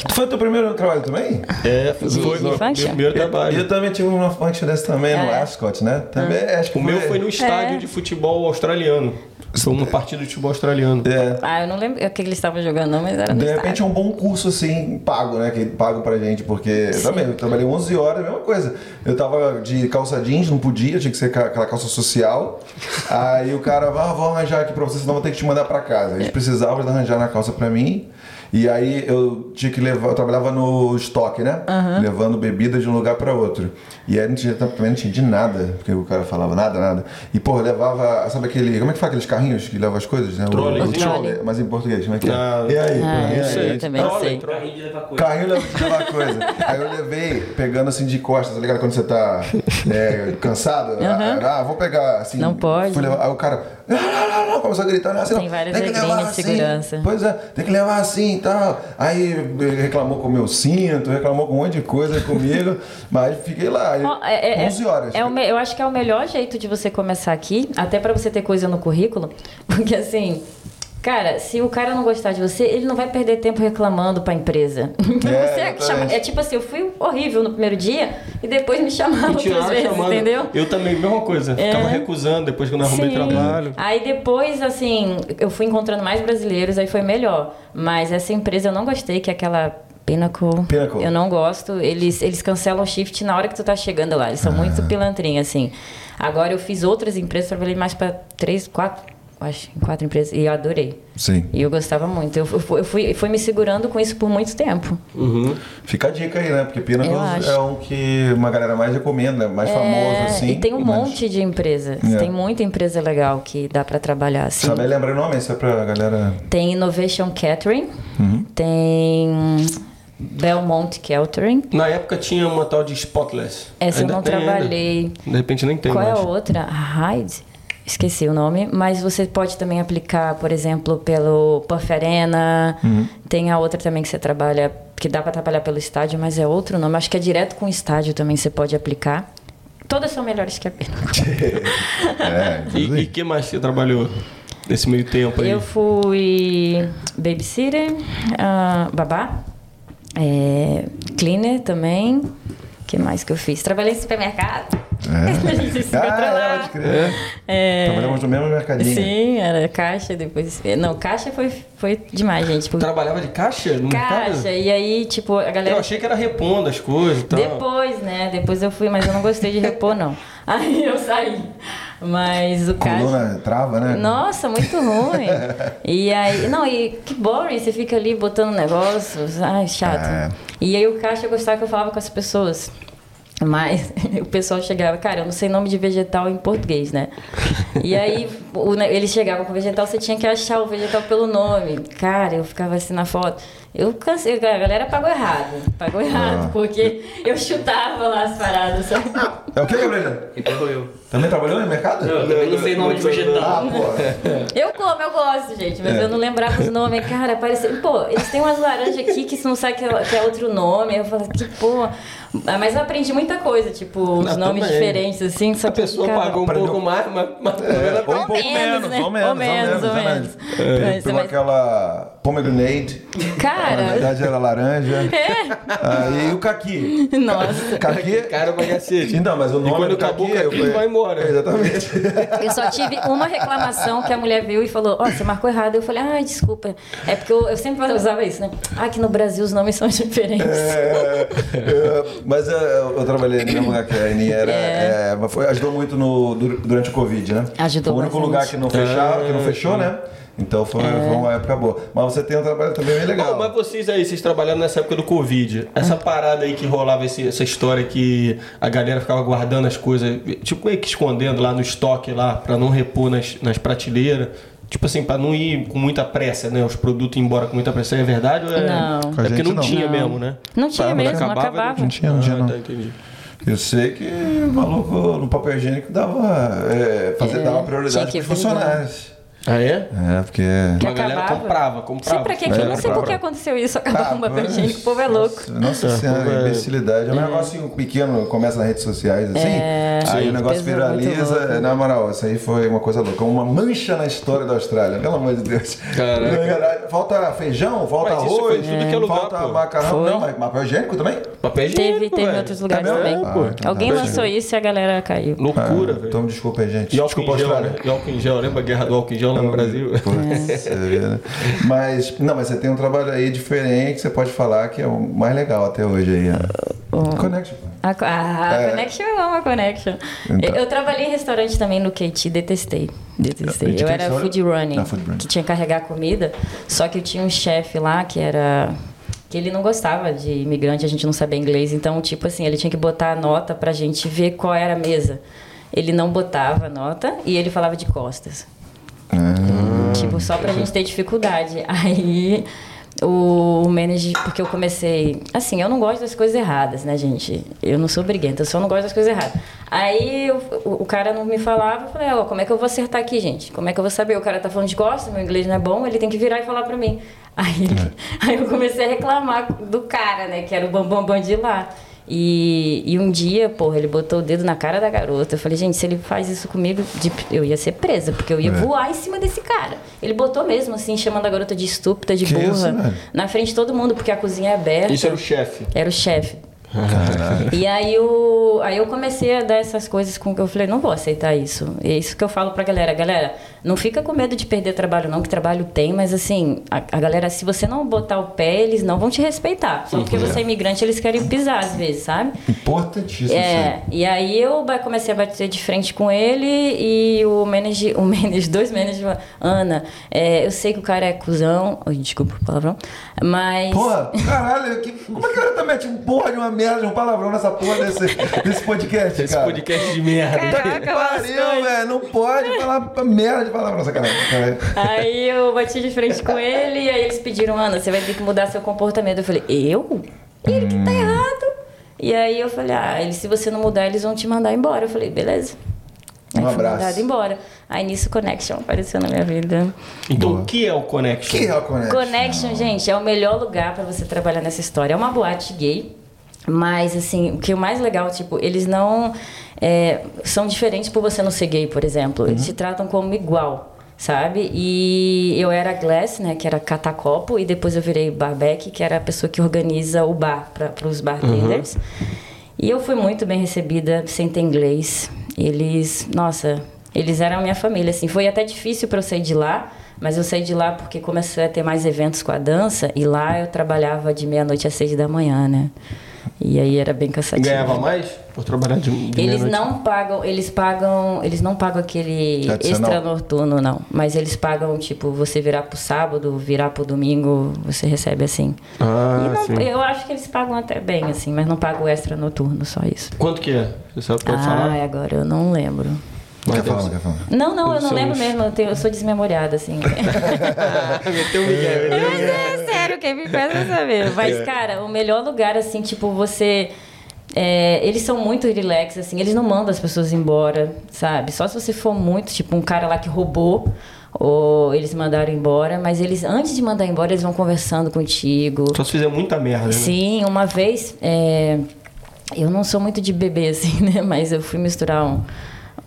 tu foi o teu primeiro trabalho também? É, foi De- meu primeiro trabalho. Eu também tive uma function dessa também no É. Ascot, né? Também, acho que O meu foi no estádio É. de futebol australiano. Foi uma partida de futebol australiano. É. Ah, eu não lembro o que eles estavam jogando, não, mas era De repente é um bom curso assim, pago, né? Que pagam pra gente, porque também eu trabalhei 11 horas, mesma coisa. Eu tava de calça jeans, não podia, tinha que ser aquela calça social. Aí o cara, ah, vou arranjar aqui pra você, senão vou ter que te mandar pra casa. Eles precisavam eles arranjaram a calça pra mim. E aí eu tinha que levar, eu trabalhava no estoque, né? Levando bebida de um lugar pra outro. E aí não tinha, também não tinha de nada, porque o cara falava nada, nada. E, pô, levava, sabe aquele, como é que fala aqueles carrinhos que levam as coisas, né? O- Trolley. o O trolley. Mas em português, como é que é? Ah, e aí? Ah, eu sei, eu também Trolley, sei. trolley. Carrinho de levar coisa. Carrinho leva aquela coisa. Aí eu levei, pegando assim de costas, tá ligado? Quando você tá é, cansado. Ah, vou pegar assim. Não pode. fui levar- aí o cara. Começou a gritar. Não, assim, Tem várias tem que levar de assim. segurança. Pois é, tem que levar assim e tal. Aí reclamou com o meu cinto, reclamou com um monte de coisa comigo. mas fiquei lá. Ó, é- é- 11 horas. é o me- eu acho que é o melhor jeito de você começar aqui, até pra você ter coisa no currículo, porque assim. Cara, se o cara não gostar de você, ele não vai perder tempo reclamando pra empresa. É, você chama- é tipo assim, eu fui horrível no primeiro dia e depois me chamaram outras vezes, chamando. entendeu? Eu também, mesma coisa. É. Ficava recusando depois que eu não arrumei Sim. trabalho. Aí depois, assim, eu fui encontrando mais brasileiros, aí foi melhor. Mas essa empresa eu não gostei, que é aquela Pinnacle. Pinnacle. Eu não gosto. Eles, eles cancelam o shift na hora que tu tá chegando lá. Eles são muito pilantrinhos, assim. Agora eu fiz outras empresas, trabalhei mais pra três, quatro, acho, em quatro empresas. E eu adorei. Sim. E eu gostava muito. Eu, eu fui, eu fui, fui me segurando com isso por muito tempo. Uhum. Fica a dica aí, né? Porque Eu Pinnacles acho. é um que uma galera mais recomenda, mais famoso É, assim. e tem um mas- monte de empresa. É. Tem muita empresa legal que dá pra trabalhar assim. Sabe, lembra o nome? Isso é pra galera. Tem Innovation Catering, Uhum. tem Belmont Catering. Na época tinha uma tal de Spotless. Essa eu Ainda não tem ainda. trabalhei. De repente nem tem Qual é mais. a outra? Hyde? Esqueci o nome, mas você pode também aplicar, por exemplo, pelo Puff Arena. Uhum. Tem a outra também que você trabalha, que dá para trabalhar pelo estádio, mas é outro nome. Acho que é direto com o estádio também você pode aplicar. Todas são melhores que a pena. É, E o que mais você trabalhou nesse meio tempo aí? Eu fui babysitter, ah, babá, é, cleaner também. O que mais que eu fiz? Trabalhei em supermercado. A gente se encontrou Ah, lá. é, pode crer. É, Trabalhamos no mesmo mercadinho. Sim, era caixa, depois. Não, caixa foi, foi demais, gente. Tipo, Trabalhava de caixa no mercado? caixa, e aí, tipo, a galera. Eu achei que era repondo as coisas e tal. Depois, né? Depois eu fui, mas eu não gostei de repor, não. Aí eu saí. Mas o caixa. Coluna trava, né? Nossa, muito ruim. e aí, não, e que boring, você fica ali botando negócios, ai, chato. É. E aí o caixa eu gostava que eu falava com as pessoas. Mas o pessoal chegava, cara, eu não sei nome de vegetal em português, né? E aí o, ne- ele chegava com vegetal, você tinha que achar o vegetal pelo nome. Cara, eu ficava assim na foto. Eu cansei, a galera pagou errado. Pagou errado, Ah. porque eu chutava lá as paradas, sabe? É o que, Gabriel? Então eu. Também trabalhou no mercado? Não, eu também não sei nome de Ah, vegetal. pô. Eu como, eu gosto, gente, mas É. eu não lembrava os nomes. Cara, parecia. Pô, eles têm umas laranjas aqui que você não sabe que é, que é outro nome. Eu falo, que pô. Ah, Mas eu aprendi muita coisa, tipo, os Ah, nomes também. diferentes, assim. Só A que, pessoa cara, pagou um Aprendeu. pouco mais, mas, mas ela Ou um pouco menos, né? ou menos, Ou menos, ou menos. É, Mas- pegou mas- aquela pomegranate. Na Cara, verdade era laranja. É. Aí o caqui. nossa. Caqui. Cara pra cacete. Então, mas o E nome quando do acabou o caqui, eu caqui, falei- vai embora. Exatamente. Eu só tive uma reclamação que a mulher viu e falou: Ó, você marcou errado. Eu falei: Ai, desculpa. É porque eu, eu sempre usava isso, né? Ah, que no Brasil os nomes são diferentes. É, é, mas é, eu trabalhei no lugar que a Aninha era. é, mas foi, ajudou muito no, dur- durante o Covid, né? Ajudou Foi o único bastante. lugar que não fechava, que não fechou, né? Então foi, É. foi uma época boa. Mas você tem um trabalho também bem legal. Bom, mas vocês aí, vocês trabalhando nessa época do Covid, essa parada aí que rolava esse- essa história que a galera ficava guardando as coisas, tipo meio que escondendo lá no estoque lá, pra não repor nas, nas prateleiras. Tipo assim, pra não ir com muita pressa, né? Os produtos ir embora com muita pressa. É verdade ou é... Não. É porque não, não. tinha Não. mesmo, né? Não tinha mesmo, não acabava, acabava. Não tinha, não tinha, Ah, não. tá, entendi. Eu sei que o maluco no papel higiênico dava, é, fazia, É, dava prioridade que para os funcionários. Ah, é? É, porque. Que Uma galera acabava. comprava, comprava. Sei pra quê, que É, eu não sei por que aconteceu isso. Acabou com o papel higiênico, o povo é louco. Nossa É, senhora, é- imbecilidade. É um negocinho pequeno, começa nas redes sociais, assim. É, aí sim. o negócio viraliza. Na moral, isso aí foi uma coisa louca. Uma mancha na história da Austrália, pelo amor de Deus. Caraca. Falta feijão, falta Mas isso arroz, é lugar, falta pô. macarrão. Foi. Não, mas papel higiênico também? Papel higiênico, Teve, teve em outros lugares É mesmo? também. Ah, então Alguém tá. lançou isso e a galera caiu. Loucura, Ah, velho. Então desculpa aí, gente. E álcool em gel, né? E álcool em gel, lembra a guerra do álcool em gel lá no Brasil? Putz, você vê, né? Mas, não, mas você tem um trabalho aí diferente, você pode falar que é o mais legal até hoje aí. a Connection. A, co- a É. Connection eu amo a Connection. Então. Eu, eu trabalhei em restaurante também no KT, detestei. Detestei. De Eu que era food running, Ah, food running. que tinha que carregar comida. Só que eu tinha um chefe lá que era. que ele não gostava de imigrante, a gente não sabia inglês. Então, tipo assim, ele tinha que botar a nota pra gente ver qual era a mesa. Ele não botava a nota e ele falava de costas. Tipo, só pra gente ter dificuldade. Aí o manager, porque eu comecei. Assim, eu não gosto das coisas erradas, né, gente? Eu não sou briguenta, eu só não gosto das coisas erradas. Aí eu- o, o cara não me falava, eu falei, ó, como é que eu vou acertar aqui, gente? Como é que eu vou saber? O cara tá falando de costas, meu inglês não é bom, ele tem que virar e falar pra mim. Aí, ele- aí eu comecei a reclamar do cara, né, que era o bambambam bam, bam de lá. E, e um dia, porra, ele botou o dedo na cara da garota. Eu falei, gente, se ele faz isso comigo, de- eu ia ser presa, porque eu ia É. voar em cima desse cara. Ele botou mesmo, assim, chamando a garota de estúpida, de Que burra, isso, velho? na frente de todo mundo, porque a cozinha é aberta. Isso era o chefe. Era o chefe. E aí, o, aí eu comecei a dar essas coisas com que eu falei, não vou aceitar isso. É isso que eu falo pra galera. Galera, não fica com medo de perder trabalho não, que trabalho tem, mas assim, a, a galera, se você não botar o pé, eles não vão te respeitar. Só porque você é imigrante, eles querem pisar às vezes, sabe? Importantíssimo. É, e aí eu comecei a bater de frente com ele e o manager, o manager dois managers Ana, é, eu sei que o cara é cuzão, desculpa o palavrão, mas... Porra, caralho, que, como é que o cara tá metendo porra de uma merda, de um palavrão nessa porra desse, desse podcast, Esse cara? podcast de merda. Caraca, Pariu, velho, não pode falar merda de palavrão, sacanagem. Caralho. Aí eu bati de frente com ele e aí eles pediram, Ana, você vai ter que mudar seu comportamento. Eu falei, eu? Ele que tá errado. E aí eu falei, ah, eles, se você não mudar, eles vão te mandar embora. Eu falei, beleza. Aí Um fui abraço. mandada embora. Aí nisso Connection apareceu na minha vida. Então, o que é o Connection? Que é o Connection? Connection, gente, é o melhor lugar pra você trabalhar nessa história. É uma boate gay, mas assim, o que é o mais legal, tipo, eles não é, são diferentes por você não ser gay, por exemplo. Eles te tratam como igual, sabe? E eu era Glass, né, que era catacopo, e depois eu virei barback, que era a pessoa que organiza o bar para os bartenders. E eu fui muito bem recebida, sem ter inglês. Eles, nossa, eles eram a minha família, assim. Foi até difícil para eu sair de lá, mas eu saí de lá porque comecei a ter mais eventos com a dança e lá eu trabalhava de meia-noite às seis da manhã, né? E aí era bem cansativo. Ganhava mais por trabalhar de, de Eles não pagam, eles pagam, eles não pagam aquele Adicional. extra noturno, não. Mas eles pagam, tipo, você virar pro sábado, virar pro domingo, você recebe assim. Ah, E não- sim. eu acho que eles pagam até bem, assim, mas não pagam o extra noturno, só isso. Quanto que é? Você sabe, pode falar? Ai, agora eu não lembro. Quer falar, quer falar? Não, não, eu não lembro mesmo. Eu, tenho- eu sou desmemoriada, assim. Meteu. Mas é sério, quem me faz vai saber. Mas, cara, o melhor lugar, assim, tipo, você. é, eles são muito relax, assim, eles não mandam as pessoas embora, sabe? Só se você for muito, tipo, um cara lá que roubou, ou eles mandaram embora, mas eles, antes de mandar embora, eles vão conversando contigo. Só se fizer muita merda, né? Sim, uma vez, é, eu não sou muito de beber, assim, né? Mas eu fui misturar um,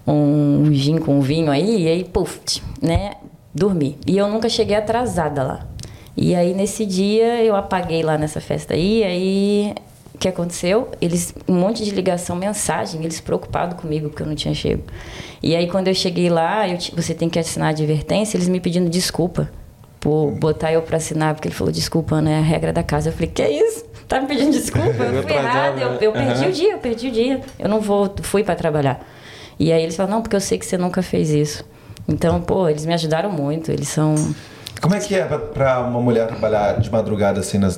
um gin com vinho aí, e aí, puf, né? Dormi. E eu nunca cheguei atrasada lá. E aí nesse dia eu apaguei lá nessa festa aí, aí o que aconteceu? Eles, um monte de ligação, mensagem, eles preocupados comigo porque eu não tinha chego. E aí quando eu cheguei lá, eu, você tem que assinar a advertência, eles me pedindo desculpa por botar eu pra assinar, porque ele falou, desculpa, Ana, é a regra da casa. Eu falei, que isso? Tá me pedindo desculpa? Eu fui errada, eu, eu né? perdi Aham. o dia, eu perdi o dia. Eu não vou, fui pra trabalhar. E aí eles falaram, não, porque eu sei que você nunca fez isso. Então, pô, eles me ajudaram muito, eles são... Como é que é pra, pra uma mulher trabalhar de madrugada assim na,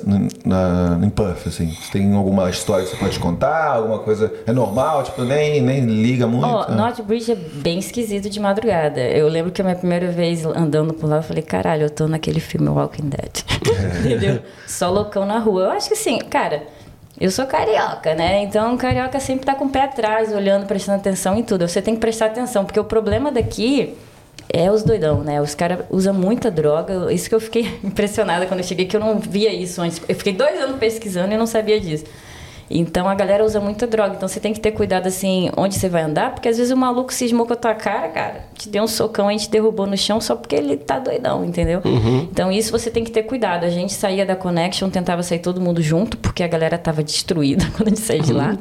na, em Puff, assim? Você tem alguma história que você pode contar? Alguma coisa? É normal? Tipo, nem, nem liga muito? Ó, Ah. North Bridge é bem esquisito de madrugada. Eu lembro que a minha primeira vez andando por lá, eu falei, caralho, eu tô naquele filme Walking Dead. Entendeu? Só loucão na rua. Eu acho que assim, cara, eu sou carioca, né? Então, carioca sempre tá com o pé atrás, olhando, prestando atenção em tudo. Você tem que prestar atenção, porque o problema daqui é os doidão, né? Os caras usam muita droga. Isso que eu fiquei impressionada quando eu cheguei, que eu não via isso antes. Eu fiquei dois anos pesquisando e não sabia disso. Então a galera usa muita droga. Então você tem que ter cuidado assim onde você vai andar, porque às vezes o maluco cismou com a tua cara, cara, te deu um socão e te derrubou no chão só porque ele tá doidão, entendeu? Então isso você tem que ter cuidado. A gente saía da Connection, tentava sair todo mundo junto, porque a galera tava destruída quando a gente saía de lá.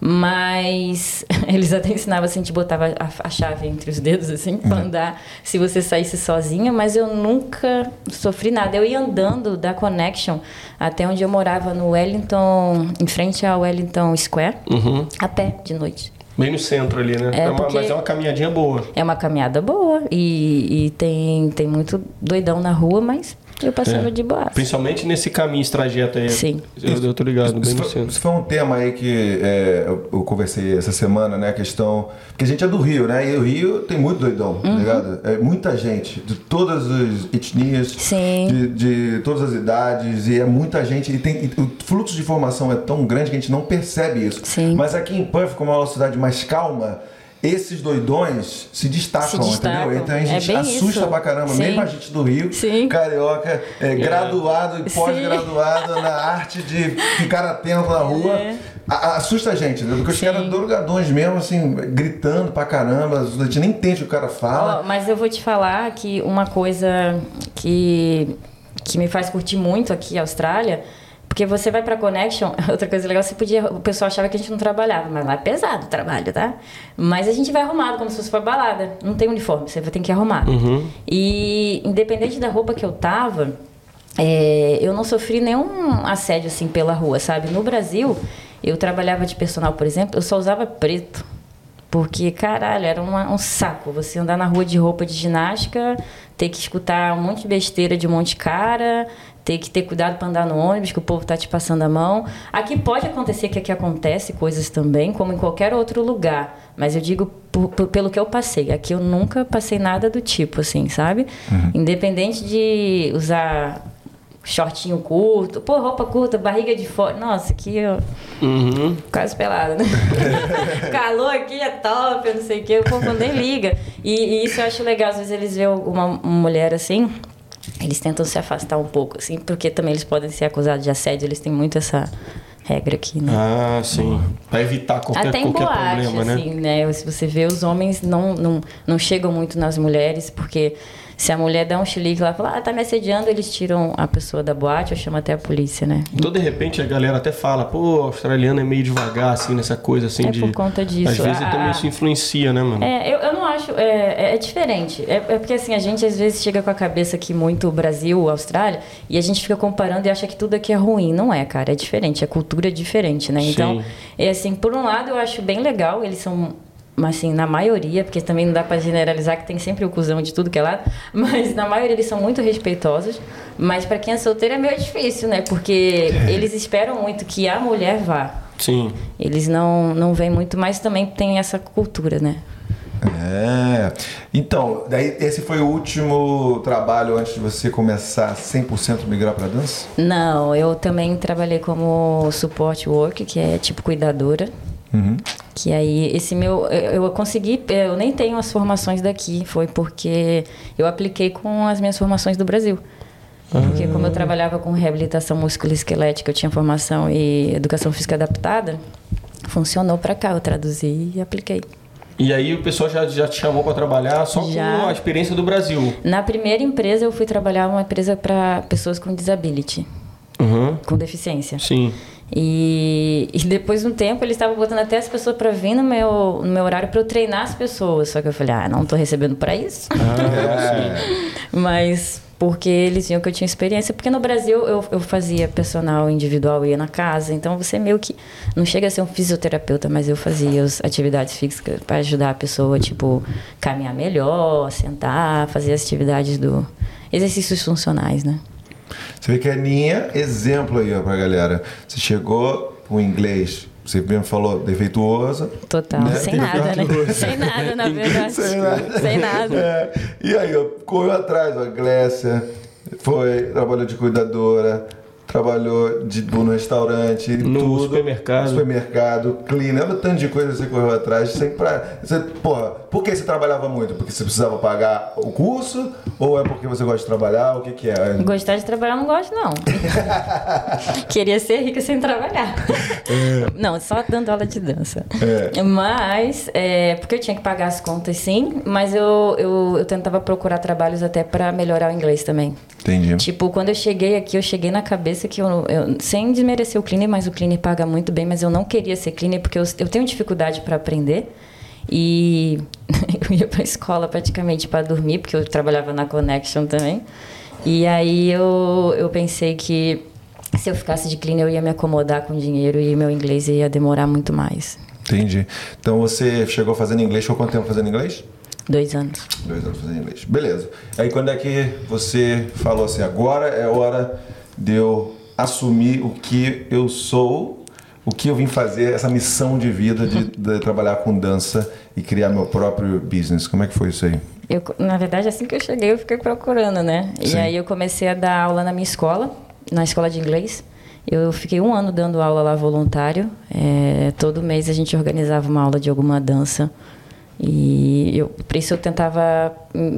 Mas eles até ensinavam assim, te botava a, a chave entre os dedos, assim, pra andar se você saísse sozinha, mas eu nunca sofri nada. Eu ia andando da Connection até onde eu morava no Wellington, em frente ao Wellington Square, Uhum. a pé de noite. Bem no centro ali, né? É, É uma- Mas é uma caminhadinha boa. É uma caminhada boa e, e tem, tem muito doidão na rua, mas eu passava É. de boa. Principalmente nesse caminho, esse trajeto aí. Sim. Eu, eu tô ligado, bem Isso no foi, isso foi um tema aí que é, eu, eu conversei essa semana, né? A questão. Porque a gente é do Rio, né? E o Rio tem muito doidão, Uhum. tá ligado? É muita gente, de todas as etnias, Sim. De, de todas as idades, e é muita gente. E, tem, e o fluxo de informação é tão grande que a gente não percebe isso. Sim. Mas aqui em Puff, como é uma cidade mais calma. Esses doidões se destacam, Se destacam. entendeu? Então a É gente bem assusta isso. pra caramba, Sim. mesmo a gente do Rio, Sim. carioca, é, graduado e pós-graduado na arte de ficar atento na rua. É. A- assusta a gente, né? Porque os caras drogadões mesmo, assim, gritando pra caramba, a gente nem entende o que o cara fala. Ó, mas eu vou te falar que uma coisa que, que me faz curtir muito aqui a Austrália, porque você vai pra Connection, outra coisa legal, você podia, o pessoal achava que a gente não trabalhava, mas lá é pesado o trabalho, tá? Mas a gente vai arrumado, como se fosse pra balada. Não tem uniforme, você vai ter que ir arrumado. E independente da roupa que eu tava, é, eu não sofri nenhum assédio assim pela rua, sabe? No Brasil, eu trabalhava de personal, por exemplo, eu só usava preto. Porque, caralho, era uma- um saco. Você andar na rua de roupa de ginástica, ter que escutar um monte de besteira de um monte de cara, ter que ter cuidado para andar no ônibus, que o povo tá te passando a mão. Aqui pode acontecer que aqui acontece coisas também, como em qualquer outro lugar. Mas eu digo por- por- pelo que eu passei. Aqui eu nunca passei nada do tipo, assim, sabe? Independente de usar shortinho curto, pô, roupa curta, barriga de fora. Nossa, aqui eu Uhum. quase pelada, né? Calor aqui é top, eu não sei o que, o povo nem liga. E, e isso eu acho legal, às vezes eles veem uma, uma mulher assim, eles tentam se afastar um pouco, assim, porque também eles podem ser acusados de assédio, eles têm muito essa regra aqui, né? Ah, sim. Pra evitar qualquer, Até em qualquer boate, problema, né? assim, né? Se você vê, os homens não, não, não chegam muito nas mulheres, porque se a mulher dá um chilique lá e fala, ah, tá me assediando, eles tiram a pessoa da boate ou chamam até a polícia, né? Então, de repente, a galera até fala, pô, australiano é meio devagar, assim, nessa coisa, assim, É de... por conta disso. Às vezes Ah, também ah. isso influencia, né, mano? É, eu, eu não acho. É, é diferente. É, é porque assim, a gente às vezes chega com a cabeça aqui muito Brasil, Austrália, e a gente fica comparando e acha que tudo aqui é ruim. Não é, cara. É diferente. A cultura é diferente, né? Então, Sim. é assim, por um lado eu acho bem legal, eles são. Mas assim, na maioria, porque também não dá pra generalizar que tem sempre o cuzão de tudo que é lado, mas na maioria eles são muito respeitosos. Mas pra quem é solteiro é meio difícil, né? Porque eles esperam muito que a mulher vá. Sim. Eles não, não veem muito, mas também tem essa cultura, né? É. Então, daí esse foi o último trabalho antes de você começar 100% migrar pra dança? Não, eu também trabalhei como support work, que é tipo cuidadora. Que aí, esse meu. Eu eu consegui. Eu nem tenho as formações daqui, foi porque eu apliquei com as minhas formações do Brasil. Porque, como eu trabalhava com reabilitação musculoesquelética, eu tinha formação em educação física adaptada, funcionou pra cá. Eu traduzi e apliquei. E aí o pessoal já, já te chamou pra trabalhar só Já. com a experiência do Brasil. Na primeira empresa, eu fui trabalhar uma empresa para pessoas com disability, Uhum. com deficiência. Sim. E, e depois de um tempo, eles estavam botando até as pessoas para vir no meu, no meu horário para eu treinar as pessoas. Só que eu falei, ah, não tô recebendo para isso. Ah, sim. Mas porque eles viam que eu tinha experiência. Porque no Brasil eu, eu fazia personal individual, ia na casa. Então você meio que. Não chega a ser um fisioterapeuta, mas eu fazia as atividades físicas para ajudar a pessoa, tipo, caminhar melhor, sentar, fazer as atividades do. Exercícios funcionais, né? Você vê que a Aninha, exemplo aí ó, pra galera. Você chegou com inglês, você mesmo falou defeituoso. Total. Né? Sem nada, né? Sem nada, na verdade. Sem nada. Sem nada. É. E aí, ó, correu atrás, ó, Glécia, foi, trabalhou de cuidadora, trabalhou de, no restaurante, No tudo, supermercado. supermercado, cleaner, olha o tanto de coisa que você correu atrás, sem pra, você, porra, por que você trabalhava muito? Porque você precisava pagar o curso? Ou é porque você gosta de trabalhar? O que que é? Gostar de trabalhar não gosto, não. Queria ser rica sem trabalhar. Não, só dando aula de dança. É. Mas, é, porque eu tinha que pagar as contas, sim, mas eu, eu, eu tentava procurar trabalhos até para melhorar o inglês também. Entendi. Tipo, quando eu cheguei aqui, eu cheguei na cabeça que eu, eu sem desmerecer o cleaner, mas o cleaner paga muito bem, mas eu não queria ser cleaner porque eu, eu tenho dificuldade para aprender. E eu ia pra escola praticamente para dormir, porque eu trabalhava na Connection também. E aí eu, eu pensei que se eu ficasse de cleaner, eu ia me acomodar com dinheiro e meu inglês ia demorar muito mais. Entendi. Então você chegou fazendo inglês, ficou quanto tempo fazendo inglês? Dois anos. Dois anos fazendo inglês. Beleza. Aí quando é que você falou assim, agora é hora de eu assumir o que eu sou, o que eu vim fazer, essa missão de vida de, de trabalhar com dança e criar meu próprio business. Como é que foi isso aí? Eu, na verdade, assim que eu cheguei, eu fiquei procurando, né? Sim. E aí eu comecei a dar aula na minha escola, na escola de inglês. Eu fiquei um ano dando aula lá voluntário. É, todo mês a gente organizava uma aula de alguma dança. E eu, por isso eu tentava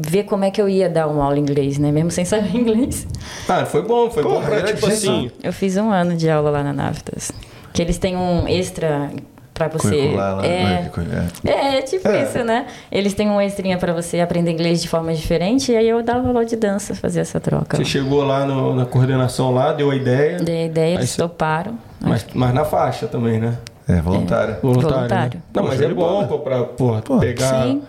ver como é que eu ia dar uma aula em inglês, né? Mesmo sem saber inglês. Ah, foi bom, foi bom Porra, pra, tipo assim... Eu fiz um ano de aula lá na Naftas. Que eles têm um extra pra você. Lá, é, né? É. é, é tipo É. isso, né? Eles têm um extrinha pra você aprender inglês de forma diferente, e aí eu dava aula de dança, fazia essa troca. Você chegou lá no- na coordenação lá, deu a ideia, Dei a ideia, eles você- toparam. mas, mas na faixa também, né? É, voluntário. Voluntário. Voluntário. né? Não, Pô, mas é bom pô, pra porra, pegar. Sim.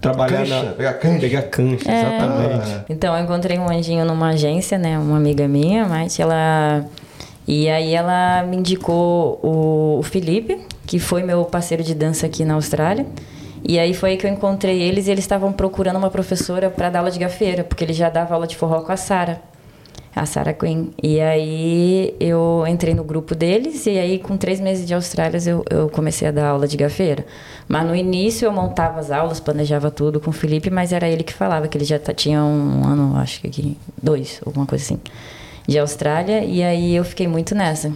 Trabalhar Cancha, na. pegar cancha. Pegar cancha, É. exatamente. Então, eu encontrei um anjinho numa agência, né? Uma amiga minha, mas ela... E aí ela me indicou o, o Felipe, que foi meu parceiro de dança aqui na Austrália. E aí foi aí que eu encontrei eles e eles estavam procurando uma professora para dar aula de gafeira, porque ele já dava aula de forró com a Sara. A Sarah Quinn. E aí eu entrei no grupo deles e aí com três meses de Austrália eu, eu comecei a dar aula de gafeira. Mas no início eu montava as aulas, planejava tudo com o Felipe, mas era ele que falava, que ele já tá- tinha um ano, acho que aqui, dois, alguma coisa assim, de Austrália. E aí eu fiquei muito nessa.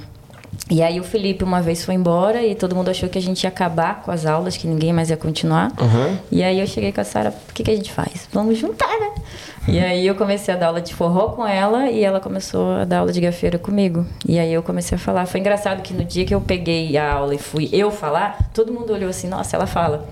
E aí o Felipe uma vez foi embora e todo mundo achou que a gente ia acabar com as aulas, que ninguém mais ia continuar. Aham. E aí eu cheguei com a Sara, o que, que a gente faz? Vamos juntar, né? E aí eu comecei a dar aula de forró com ela e ela começou a dar aula de gafeira comigo. E aí eu comecei a falar. Foi engraçado que no dia que eu peguei a aula e fui eu falar, todo mundo olhou assim, nossa, ela fala.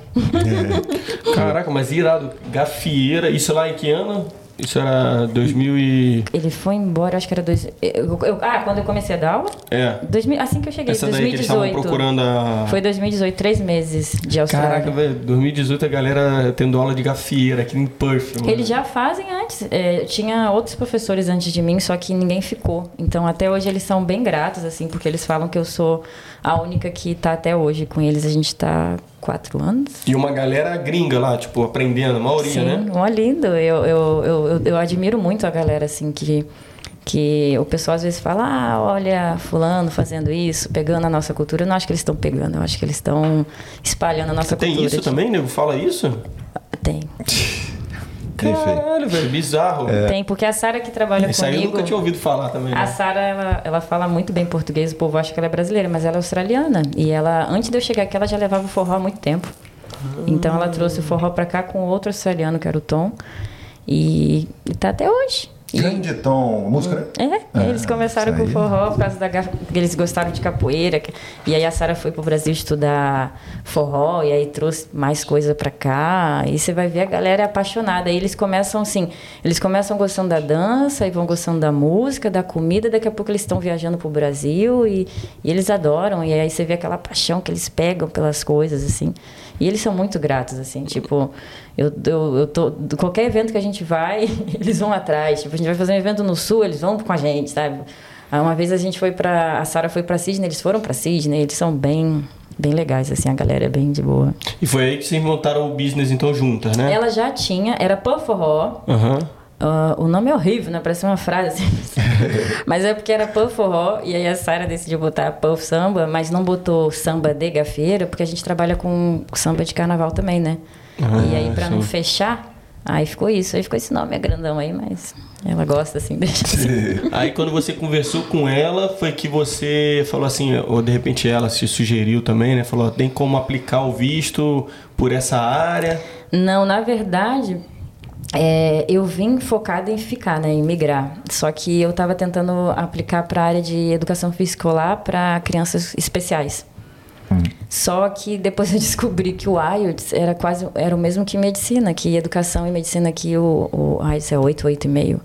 Caraca, mas irado. Gafieira, isso lá em que ano? Isso era 2000 e... Ele foi embora, acho que era dois. eu- eu- ah, quando eu comecei a dar aula? É. 2000, assim que eu cheguei, Essa daí que eles 2018. procurando a... Foi 2018, três meses de Austrália. Caraca, velho, 2018 a galera tendo aula de gafieira aqui em Perth, mano. Eles já fazem antes. É, tinha outros professores antes de mim, só que ninguém ficou. Então, até hoje eles são bem gratos, assim, porque eles falam que eu sou a única que tá até hoje com eles. A gente tá quatro anos. E uma galera gringa lá, tipo, aprendendo, a maioria, Sim, né? mó lindo. Eu, eu, eu, eu, admiro muito a galera, assim, que, que o pessoal às vezes fala, ah, olha, fulano fazendo isso, pegando a nossa cultura. Eu não acho que eles estão pegando, eu acho que eles estão espalhando a nossa Tem cultura. isso aqui. também, nego? Fala isso? Tem. Caralho, velho, bizarro. Tem, porque a Sara que trabalha Isso aí eu comigo... nunca tinha ouvido falar também. A né? Sara, ela, ela fala muito bem português, o povo acha que ela é brasileira, mas ela é australiana. E ela, antes de eu chegar aqui, ela já levava o forró há muito tempo. Então ela trouxe o forró pra cá com outro australiano, que era o Tom. E, e tá até hoje. Grande tom, música, né? É, Ah, eles começaram com forró por causa da eles gostaram de capoeira. E aí a Sara foi pro Brasil estudar forró e aí trouxe mais coisa pra cá. E você vai ver a galera é apaixonada. Aí eles começam assim, eles começam gostando da dança e vão gostando da música, da comida, daqui a pouco eles estão viajando pro Brasil e, e eles adoram. E aí você vê aquela paixão que eles pegam pelas coisas assim. E eles são muito gratos assim, tipo, eu, eu, eu tô qualquer evento que a gente vai, eles vão atrás. Tipo, a gente vai fazer um evento no sul, eles vão com a gente, sabe? Aí Uma vez a gente foi pra. A Sara foi pra Sydney, eles foram pra Sydney, eles são bem, bem legais, assim, a galera é bem de boa. E foi aí que vocês montaram o business então juntas, né? Ela já tinha, era Puff Forró. Aham. Ah, o nome é horrível, né? Parece uma frase assim. mas é porque era Puff Forró, e aí a Sara decidiu botar Puff Samba, mas não botou samba de gafeira, porque a gente trabalha com samba de carnaval também, né? Ah, e aí, pra não fechar, aí ficou isso. Aí ficou esse nome, é grandão aí, mas ela gosta assim, deixa assim. Aí quando você conversou com ela, foi que você falou assim, ou de repente ela se sugeriu também, né? Falou, tem como aplicar o visto por essa área. Não, na verdade, é, eu vim focada em ficar, né, em migrar. Só que eu estava tentando aplicar para a área de educação física para crianças especiais. Só que depois eu descobri que o IELTS era quase era o mesmo que medicina, que educação e medicina aqui o, o IELTS é 8, 8,5.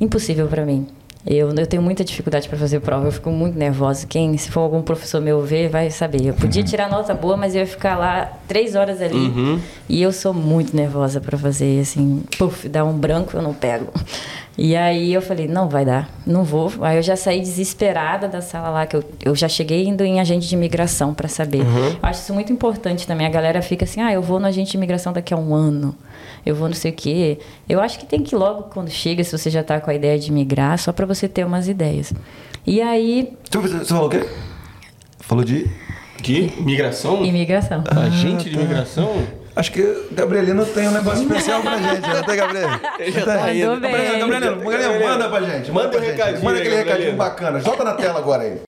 Impossível para mim. Eu, eu tenho muita dificuldade para fazer prova, eu fico muito nervosa. Quem, se for algum professor meu ver, vai saber. Eu podia tirar nota boa, mas eu ia ficar lá três horas ali. E eu sou muito nervosa para fazer, assim, puf, dá um branco, eu não pego. E aí eu falei, não vai dar, não vou. Aí eu já saí desesperada da sala lá, que eu, eu já cheguei indo em agente de imigração para saber. Eu acho isso muito importante também. A galera fica assim, ah, eu vou no agente de imigração daqui a um ano. Eu vou não sei o quê. Eu acho que tem que logo quando chega, se você já tá com a ideia de migrar, só para você ter umas ideias. E aí, Você falou o quê? Falou de. De migração? imigração. Agente de imigração? Acho que o Gabrielino tem um negócio especial pra gente, não tem, Gabriel? Ele já tá. Gabrielino, Gabrielino, manda pra gente. Manda, Manda um gente. recadinho Manda aquele recadinho bacana. Solta na tela agora aí.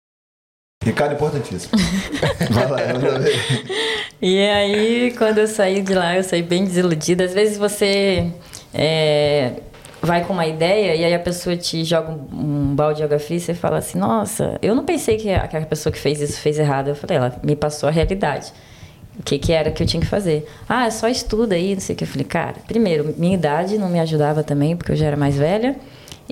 Recado importantíssimo. vai lá, manda ver. E aí, quando eu saí de lá, eu saí bem desiludida. Às vezes você é, vai com uma ideia e aí a pessoa te joga um, um balde de água fria e você fala assim, nossa, eu não pensei que a, que a pessoa que fez isso fez errado. Eu falei, ela me passou a realidade. O que, que era que eu tinha que fazer? Ah, só estuda aí, não sei o que. Eu falei, cara, primeiro, minha idade não me ajudava também, porque eu já era mais velha.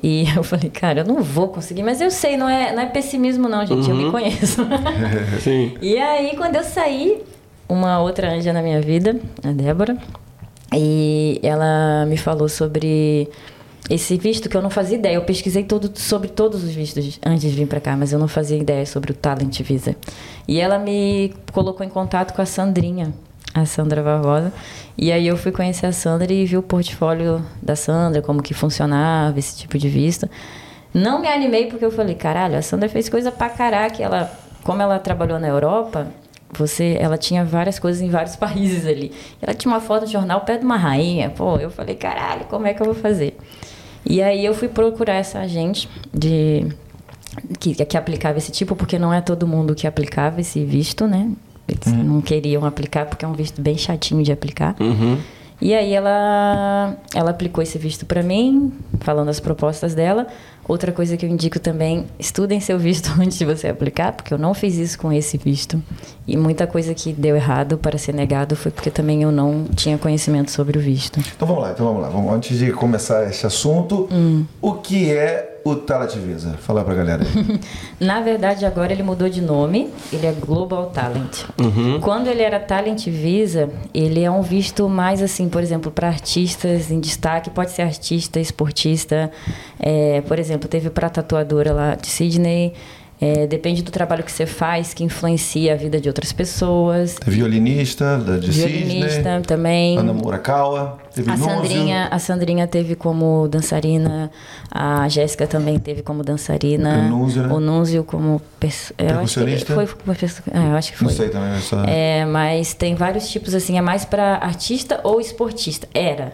E eu falei, cara, eu não vou conseguir. Mas eu sei, não é, não é pessimismo não, gente. Eu me conheço. Sim. E aí, quando eu saí, uma outra anja na minha vida, a Débora, e ela me falou sobre esse visto que eu não fazia ideia. Eu pesquisei todo, sobre todos os vistos antes de vir para cá, mas eu não fazia ideia sobre o Talent Visa. E ela me colocou em contato com a Sandrinha, a Sandra Barbosa. E aí eu fui conhecer a Sandra e vi o portfólio da Sandra, como que funcionava esse tipo de visto. Não me animei porque eu falei, caralho, a Sandra fez coisa pra caraca. Ela, como ela trabalhou na Europa, você, ela tinha várias coisas em vários países ali. Ela tinha uma foto no jornal perto de uma rainha. Pô, eu falei, caralho, como é que eu vou fazer? E aí eu fui procurar essa agente de que, que aplicava esse tipo, porque não é todo mundo que aplicava esse visto, né? Eles não queriam aplicar porque é um visto bem chatinho de aplicar. E aí ela, ela aplicou esse visto para mim, falando as propostas dela. Outra coisa que eu indico também, estudem seu visto antes de você aplicar, porque eu não fiz isso com esse visto. E muita coisa que deu errado para ser negado foi porque também eu não tinha conhecimento sobre o visto. Então vamos lá, então vamos lá. Vamos, antes de começar esse assunto, o que é o Talent Visa? Fala pra galera. Na verdade, agora ele mudou de nome, ele é Global Talent. Quando ele era Talent Visa, ele é um visto mais assim, por exemplo, para artistas em destaque, pode ser artista, esportista. É, por exemplo, teve para tatuadora lá de Sydney, É, depende do trabalho que você faz, que influencia a vida de outras pessoas. Violinista, da de Violinista Cisne. também. Ana Murakawa. Teve A Núzio. Sandrinha, a Sandrinha teve como dançarina, a Jéssica também teve como dançarina, O Núzio, né? o Núzio como perso- eu acho que Percussionista? foi é, eu acho que foi. Não sei também. É, mas tem vários tipos assim, é mais pra artista ou esportista. Era.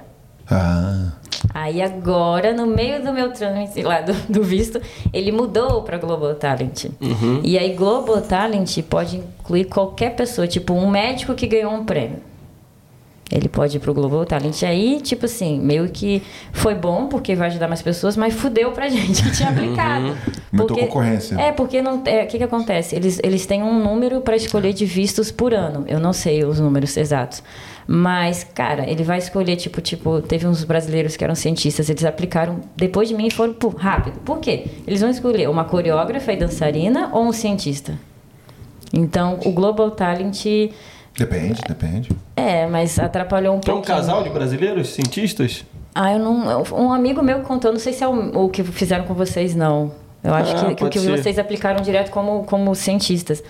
Ah, Aí agora, no meio do meu trâmite lá do, do visto, ele mudou para Global Talent. E aí Global Talent pode incluir qualquer pessoa, tipo um médico que ganhou um prêmio. Ele pode ir pro Global Talent. Aí, tipo assim, meio que foi bom, porque vai ajudar mais pessoas, mas fudeu pra gente que tinha aplicado. Muita concorrência. É, porque não. é, O que, que acontece? Eles, eles têm um número para escolher de vistos por ano. Eu não sei os números exatos. Mas, cara, ele vai escolher, tipo, tipo, teve uns brasileiros que eram cientistas, eles aplicaram depois de mim e foram pô, rápido. Por quê? Eles vão escolher uma coreógrafa e dançarina ou um cientista. Então, o Global Talent. depende, depende. É, mas atrapalhou um Tem um pouquinho. casal de brasileiros cientistas? Ah, eu não. Um amigo meu contou, não sei se é o, o que fizeram com vocês, não. Eu acho Ah, que, que o que ser. vocês aplicaram direto como, como cientistas.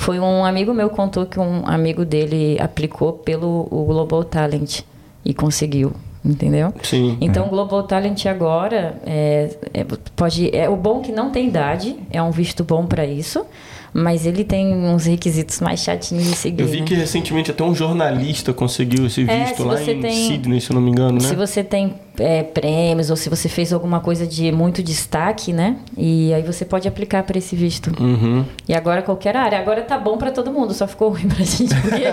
Foi um amigo meu contou que um amigo dele aplicou pelo o Global Talent e conseguiu, entendeu? Sim. Então, o Global Talent agora é, é, pode é o bom que não tem idade, é um visto bom para isso, mas ele tem uns requisitos mais chatinhos de seguir. Eu vi né? que recentemente até um jornalista conseguiu esse É, visto se lá em tem- Sydney, se eu não me engano, né? Se você tem é, prêmios ou se você fez alguma coisa de muito destaque, né? E aí você pode aplicar para esse visto. Uhum. E agora qualquer área. Agora tá bom para todo mundo, só ficou ruim pra gente. Porque,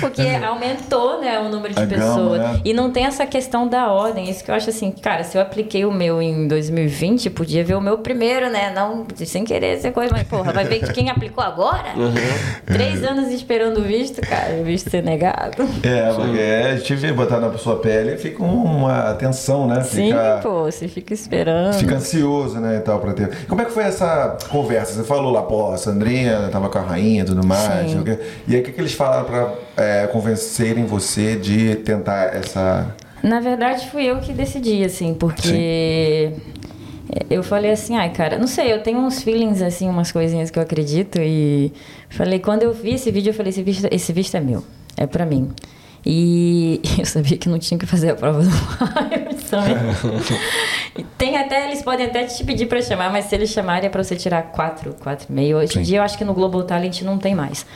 porque aumentou né, o número de A gama, pessoas. né? E não tem essa questão da ordem. Isso que eu acho assim, cara, se eu apliquei o meu em 2020, podia ver o meu primeiro, né? Não, sem querer essa coisa, mas porra, vai ver de quem aplicou agora? Três anos esperando o visto, cara, o visto ser negado. É, porque a gente vê botar na sua pele fica uma atenção, né? Sim, Fica, pô, você fica esperando. fica ansioso, né, e tal, pra ter. Como é que foi essa conversa? Você falou lá, pô, a Sandrinha tava com a rainha e tudo mais. Sim. E aí, o que, que eles falaram pra é, convencerem você de tentar essa. Na verdade, fui eu que decidi, assim, porque eu falei assim, ai, cara, não sei, eu tenho uns feelings, assim, umas coisinhas que eu acredito e falei, quando eu vi esse vídeo, eu falei, esse visto, esse visto é meu, é pra mim. E eu sabia que não tinha que fazer a prova do IELTS também. Tem até, eles podem até te pedir pra chamar, mas se eles chamarem é pra você tirar 4, 4,5. Hoje em dia eu acho que no Global Talent não tem mais.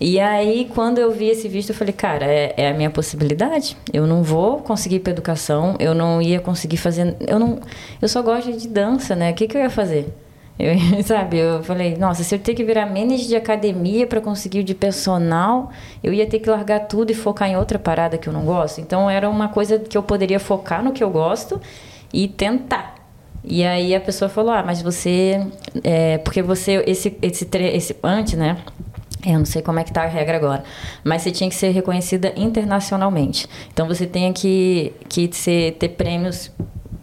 E aí, quando eu vi esse visto, eu falei, cara, é, é a minha possibilidade. Eu não vou conseguir ir pra educação, eu não ia conseguir fazer. Eu não. Eu só gosto de dança, né? O que, que eu ia fazer? Eu, sabe, eu falei, nossa, se eu ter que virar manager de academia para conseguir de personal, eu ia ter que largar tudo e focar em outra parada que eu não gosto. Então era uma coisa que eu poderia focar no que eu gosto e tentar. E aí a pessoa falou, ah, mas você. É, porque você, esse, esse, esse antes, né? Eu não sei como é que tá a regra agora, mas você tinha que ser reconhecida internacionalmente. Então você tinha que, que ser, ter prêmios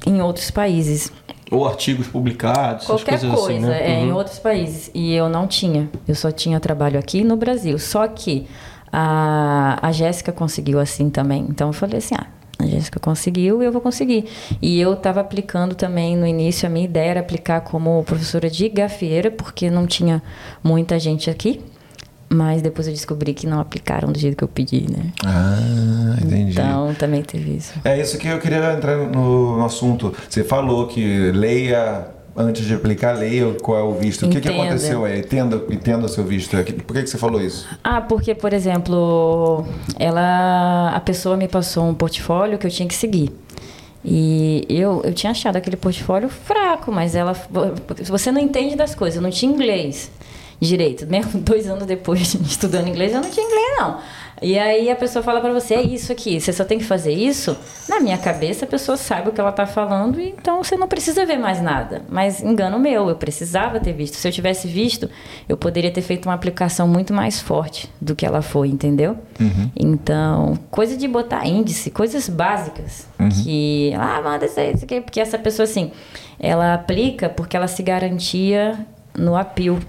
em outros países. Ou artigos publicados, Qualquer essas coisas coisa, assim, né? é, em Uhum. outros países. E eu não tinha. Eu só tinha trabalho aqui no Brasil. Só que a, a Jéssica conseguiu assim também. Então eu falei assim: ah, a Jéssica conseguiu e eu vou conseguir. E eu estava aplicando também no início, a minha ideia era aplicar como professora de gafieira, porque não tinha muita gente aqui. Mas depois eu descobri que não aplicaram do jeito que eu pedi, né? Ah, entendi. Então também teve isso. É isso que eu queria entrar no, no assunto. Você falou que leia, antes de aplicar, leia qual é o visto. O que, que aconteceu aí? Entenda, entenda o seu visto. Por que, que você falou isso? Ah, porque, por exemplo, ela, a pessoa me passou um portfólio que eu tinha que seguir. E eu, eu tinha achado aquele portfólio fraco, mas ela. Você não entende das coisas, eu não tinha inglês direito. Mesmo dois anos depois de estudando inglês, eu não tinha inglês, não. E aí a pessoa fala pra você, é isso aqui, você só tem que fazer isso. Na minha cabeça, a pessoa sabe o que ela tá falando, então você não precisa ver mais nada. Mas engano meu, eu precisava ter visto. Se eu tivesse visto, eu poderia ter feito uma aplicação muito mais forte do que ela foi, entendeu? Então, coisa de botar índice, coisas básicas. Que, ah, manda isso aí, isso aqui. Porque essa pessoa, assim, ela aplica porque ela se garantia no apio.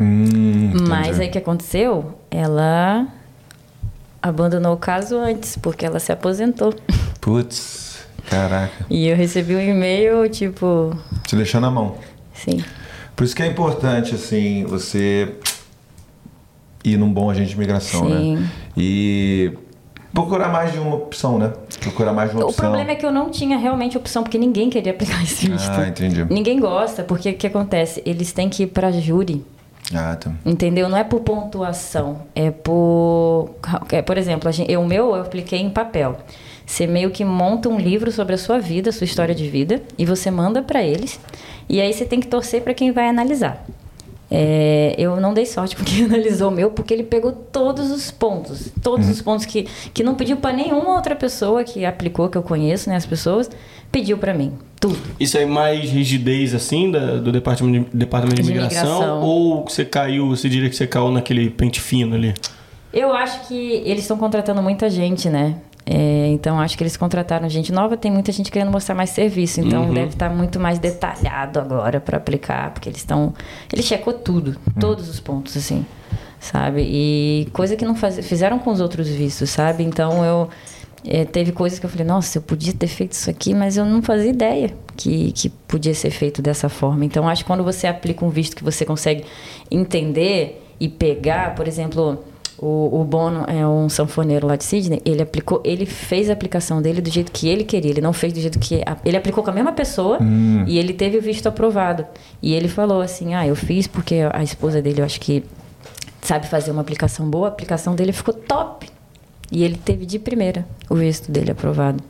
Hum, Mas aí o que aconteceu? Ela abandonou o caso antes, porque ela se aposentou. Putz, caraca. E eu recebi um e-mail, tipo, Te deixou na mão. sim. Por isso que é importante, assim, você ir num bom agente de imigração, Sim. né? E procurar mais de uma opção, né? Procurar mais de uma O opção. problema é que eu não tinha realmente opção, porque ninguém queria aplicar esse visto. Ah, entendi. Ninguém gosta, porque o que acontece? Eles têm que ir pra júri. Ah, tá. Entendeu? Não é por pontuação, é por. É, por exemplo, gente, eu, o meu eu apliquei em papel. Você meio que monta um livro sobre a sua vida, a sua história de vida, e você manda pra eles. E aí você tem que torcer pra quem vai analisar. É, eu não dei sorte porque analisou o meu, porque ele pegou todos os pontos. Todos os pontos que, que não pediu pra nenhuma outra pessoa que aplicou, que eu conheço, né? As pessoas, pediu pra mim. Tudo. Isso é mais rigidez, assim, da- do departamento de, departamento de, De imigração, imigração. Ou você caiu, você diria que você caiu naquele pente fino ali? Eu acho que eles estão contratando muita gente, né? É, então acho que eles contrataram gente nova, tem muita gente querendo mostrar mais serviço, então deve estar muito mais detalhado agora para aplicar, porque eles estão, ele checou tudo, todos os pontos assim, sabe? E coisa que não faz, fizeram com os outros vistos, sabe? Então eu é, teve coisas que eu falei, nossa, eu podia ter feito isso aqui, mas eu não fazia ideia que, que podia ser feito dessa forma. Então, acho que quando você aplica um visto que você consegue entender e pegar, por exemplo, o, o Bono é um sanfoneiro lá de Sydney, ele aplicou, ele fez a aplicação dele do jeito que ele queria, ele não fez do jeito que ele aplicou com a mesma pessoa e ele teve o visto aprovado. E ele falou assim: "Ah, eu fiz porque a esposa dele, eu acho que sabe fazer uma aplicação boa, a aplicação dele ficou top. E ele teve de primeira o visto dele aprovado.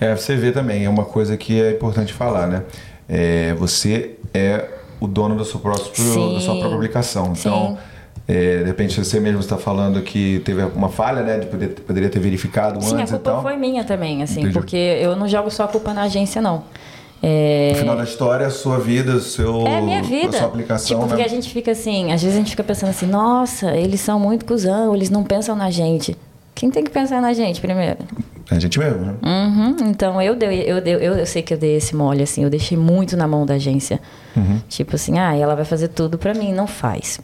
É, você vê também, é uma coisa que é importante falar, né? É, você é o dono da sua, própria, Sim. da sua própria aplicação. Então, Sim. é, de repente você mesmo está falando que teve uma falha, né? De poder, poderia ter verificado Sim, a antes e culpa tal. foi minha também, assim, Entendi. porque eu não jogo só a culpa na agência, não. É, No final da história, a sua vida, o seu, É a minha vida. a sua aplicação, tipo, porque né? a gente fica assim, às vezes a gente fica pensando assim, nossa, eles são muito cuzão, eles não pensam na gente. Quem tem que pensar na gente primeiro? É a gente mesmo, né? Uhum, então eu dei, eu, dei, eu, eu sei que eu dei esse mole, assim, eu deixei muito na mão da agência. Uhum. Tipo assim, ah, ela vai fazer tudo pra mim, não faz.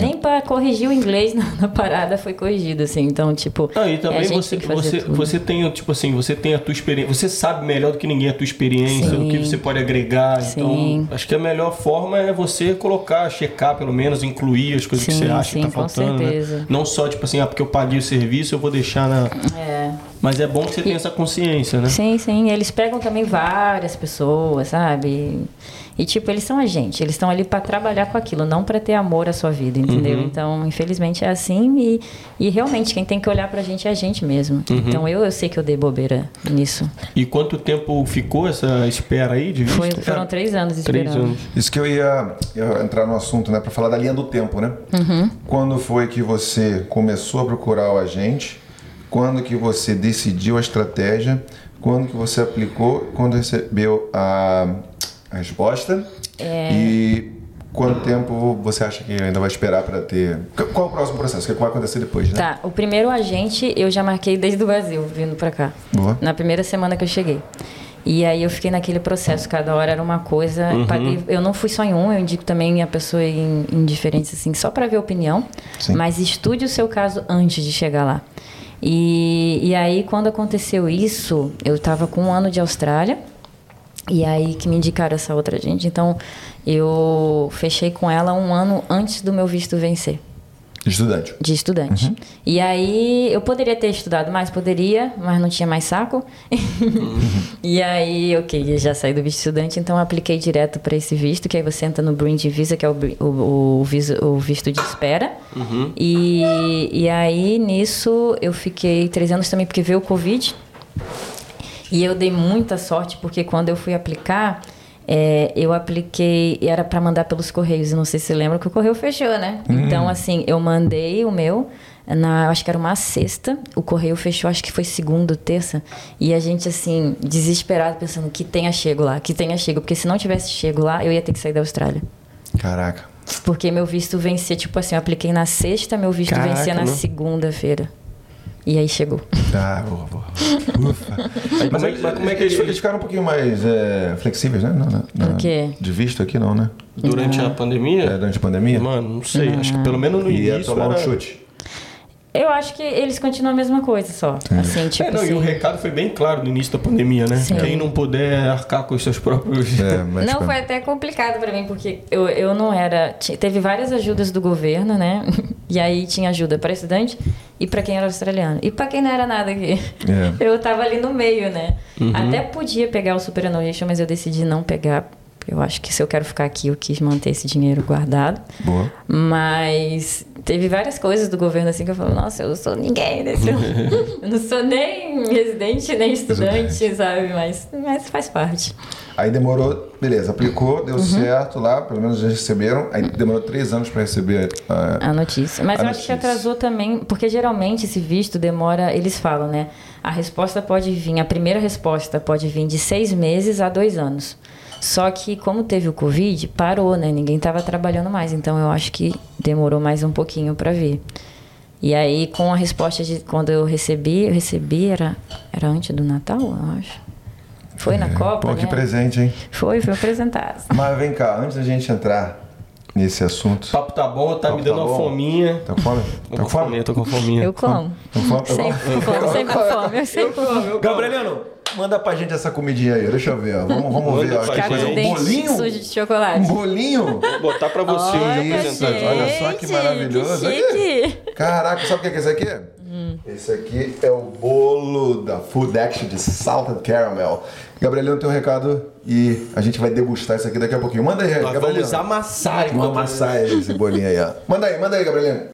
Nem pra corrigir o inglês na, na parada foi corrigido, assim. Então, tipo. Não, e é, também gente você, tem que você, tudo. você tem, tipo assim, você tem a tua experiência, você sabe melhor do que ninguém a tua experiência, Sim. o que você pode agregar. Sim. Então, acho que a melhor forma é você colocar, checar pelo menos, incluir as coisas que Sim, você acha sim, que tá faltando. né? Não só, tipo assim, ah, porque eu paguei o serviço, eu vou deixar na. É. Mas é bom que você tenha essa consciência, né? Sim, sim. Eles pegam também várias pessoas, sabe? E, tipo, eles são a gente. Eles estão ali pra trabalhar com aquilo, não pra ter amor à sua vida, entendeu? Uhum. Então, infelizmente é assim. E, e realmente, quem tem que olhar pra gente é a gente mesmo. Uhum. Então, eu, eu sei que eu dei bobeira nisso. E quanto tempo ficou essa espera aí de? Foi, foram três anos Três esperando. anos. Isso que eu ia, ia entrar no assunto, né? Pra falar da linha do tempo, né? Uhum. Quando foi que você começou a procurar o agente? Quando que você decidiu a estratégia? Quando que você aplicou? Quando recebeu a, a resposta? É. E quanto tempo você acha que ainda vai esperar para ter... Qual é o próximo processo? O que vai acontecer depois, né? Tá, o primeiro agente eu já marquei desde o Brasil, vindo pra cá. Boa. Na primeira semana que eu cheguei. E aí eu fiquei naquele processo, cada hora era uma coisa. Paguei- eu não fui só em um, eu indico também a pessoa em, em diferentes, assim, só pra ver a opinião. Sim. Mas estude o seu caso antes de chegar lá. E, e aí, quando aconteceu isso, eu tava com um ano de Austrália. E aí que me indicaram essa outra gente. Então, eu fechei com ela um ano antes do meu visto vencer Estudante. de estudante. E aí eu poderia ter estudado mais, poderia, mas não tinha mais saco. e aí, ok, já saí do visto estudante, então eu apliquei direto para esse visto, que aí você entra no Bridge Visa, que é o, o, o, viso- o visto de espera. E, e aí nisso eu fiquei três anos também, porque veio o Covid. E eu dei muita sorte, porque quando eu fui aplicar, é, eu apliquei, era para mandar pelos correios. e Não sei se você lembra que o correio fechou, né? Então, assim, eu mandei o meu, na, acho que era uma sexta, o correio fechou, acho que foi segunda, terça. E a gente, assim, desesperado, pensando que tenha chego lá, que tenha chego. Porque se não tivesse chego lá, eu ia ter que sair da Austrália. Caraca. Porque meu visto vencia, tipo assim, eu apliquei na sexta, meu visto Caraca, vencia na segunda-feira. E aí chegou. Tá, boa, boa. Ufa. Mas, como é eles, que- mas como é que eles, ele- eles ficaram um pouquinho mais é, flexíveis, né? Na- na- na- O quê? De visto aqui, não, né? Durante a pandemia? É, durante a pandemia? Mano, não sei. Acho que pelo menos no Ia início tomar um era... chute. Eu acho que eles continuam a mesma coisa só. Assim, tipo é, não, assim. e o recado foi bem claro no início da pandemia, né? Sim. Quem não puder arcar com os seus próprios. É, mas, Não, tipo, foi até complicado pra mim, porque eu, eu não era. Teve várias ajudas do governo, né? E aí tinha ajuda pra estudante e pra quem era australiano. E pra quem não era nada aqui. É. Eu tava ali no meio, né? Até podia pegar o Superannuation, mas eu decidi não pegar. Eu acho que se eu quero ficar aqui, eu quis manter esse dinheiro guardado. Boa. Mas teve várias coisas do governo assim que eu falo, nossa, eu não sou ninguém nesse. eu não sou nem residente, nem estudante, sabe? Mas, mas faz parte. Aí demorou, beleza, aplicou, Uhum. deu certo lá, pelo menos já receberam. Aí demorou três anos pra receber. ah, A notícia. Mas A eu acho que notícia. atrasou também, porque geralmente esse visto demora, eles falam, né? A resposta pode vir, a primeira resposta pode vir de seis meses a dois anos. Só que como teve o Covid, parou, né? Ninguém estava trabalhando mais. Então eu acho que demorou mais um pouquinho para vir. E aí, com a resposta de quando eu recebi, eu recebi, era, era antes do Natal, eu acho. Foi na Copa, Pô, que né? presente, hein? Foi, foi apresentado. Mas vem cá, antes da gente entrar nesse assunto. O papo tá bom, tá Papo me dando tá uma fominha. Tá com fome? Tá com fome? tô com fominha. Eu como. Tá com fome? Tá bom? Sempre com fome, sempre com fome. Eu sempre com fome. Gabrieliano, manda pra gente essa comidinha aí, deixa eu ver. ó. Vamos, vamos ver. ó, que gente. coisa. Um bolinho? sujo de chocolate. Um bolinho? Vou botar pra você Olha. Olha só que maravilhoso. que chique. Caraca, sabe o que é esse aqui? Hum. Esse aqui é o bolo da Food Action de Salted Caramel. Gabrieliano tem um recado e a gente vai degustar isso aqui daqui a pouquinho. Manda aí, Nós Gabrieliano. vamos amassar Vamos enquanto- amassar esse bolinho aí, ó. Manda aí, manda aí, Gabrieliano.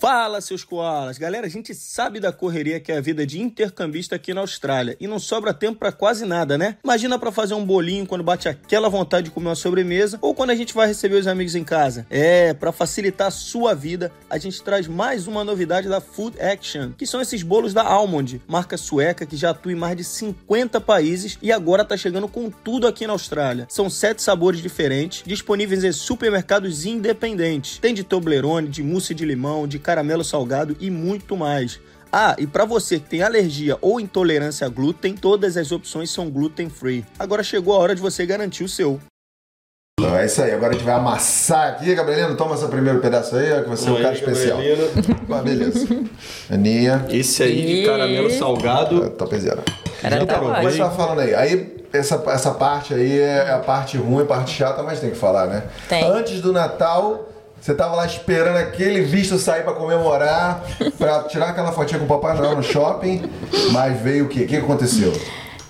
Fala, seus koalas! Galera, a gente sabe da correria que é a vida de intercambista aqui na Austrália e não sobra tempo pra quase nada, né? Imagina pra fazer um bolinho quando bate aquela vontade de comer uma sobremesa ou quando a gente vai receber os amigos em casa. É, pra facilitar a sua vida, a gente traz mais uma novidade da Food Action, que são esses bolos da Almond, marca sueca que já atua em mais de 50 países e agora tá chegando com tudo aqui na Austrália. São sete sabores diferentes, disponíveis em supermercados independentes. Tem de Toblerone, de mousse de limão, de caramelo salgado e muito mais. Ah, e para você que tem alergia ou intolerância a glúten, todas as opções são gluten free. Agora chegou a hora de você garantir o seu. É isso aí, agora a gente vai amassar aqui. Gabrieliano, toma esse primeiro pedaço aí, ó, que você é um cara especial. Ah, beleza. Aninha. Esse aí de caramelo salgado. Cara, Já tá Mas ótimo. você tava falando aí, aí essa, essa parte aí é a parte ruim, a parte chata, mas tem que falar, né? Tem. Antes do Natal, você tava lá esperando aquele visto sair pra comemorar, pra tirar aquela fotinha com o Papai Noel no shopping, mas veio o quê? O que aconteceu?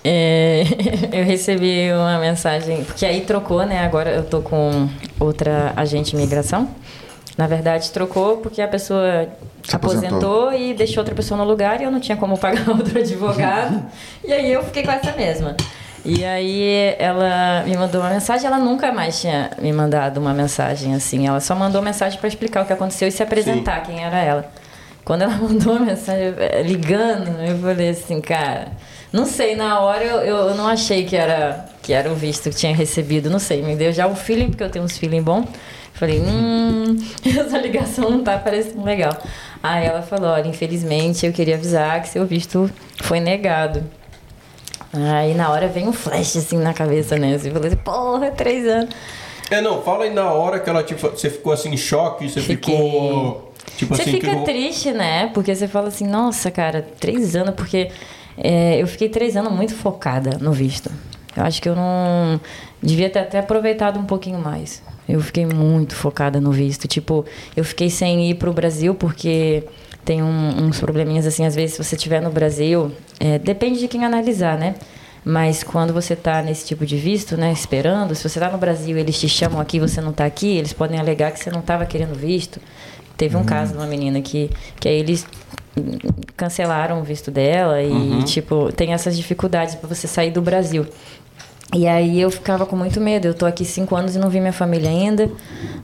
É, eu recebi uma mensagem, porque aí trocou, né? Agora eu tô com outra agente de imigração. Na verdade, trocou porque a pessoa Se aposentou. aposentou. e deixou outra pessoa no lugar e eu não tinha como pagar outro advogado. e aí eu fiquei com essa mesma. E aí ela me mandou uma mensagem, ela nunca mais tinha me mandado uma mensagem assim. Ela só mandou mensagem para explicar o que aconteceu e se apresentar quem era ela. Quando ela mandou a mensagem eh, ligando, eu falei assim, cara, não sei, na hora eu, eu não achei que era, que era o visto que tinha recebido, não sei, me deu já o feeling, porque eu tenho uns feeling bom. Falei, hum, essa ligação não tá parecendo legal. Aí ela falou, olha, infelizmente eu queria avisar que seu visto foi negado. Aí na hora vem um flash assim na cabeça, né? Eu falei assim, porra, três anos. É, não, fala aí na hora que ela, tipo, você ficou assim em choque, você Fiquei. ficou. Tipo Você assim, fica que triste, né? Porque você fala assim, nossa, cara, três anos, porque é, eu fiquei três anos muito focada no visto. Eu acho que eu não. Devia ter até aproveitado um pouquinho mais. Eu fiquei muito focada no visto. Tipo, eu fiquei sem ir pro Brasil porque tem um- uns probleminhas assim, às vezes, se você estiver no Brasil, é, depende de quem analisar, né? Mas quando você tá nesse tipo de visto, né, esperando, se você tá no Brasil e eles te chamam aqui você não tá aqui, eles podem alegar que você não tava querendo visto. Teve um caso de uma menina que, que aí eles cancelaram o visto dela e, tipo, tem essas dificuldades para você sair do Brasil. E aí eu ficava com muito medo. Eu tô aqui cinco anos e não vi minha família ainda.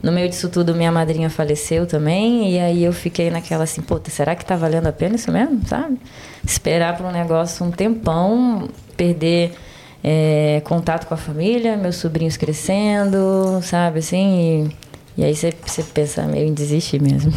No meio disso tudo, minha madrinha faleceu também. E aí eu fiquei naquela assim, puta, será que tá valendo a pena isso mesmo? Sabe? Esperar por um negócio um tempão, perder é, contato com a família, meus sobrinhos crescendo, sabe? Assim, e, e aí você, você pensa meio em desistir mesmo.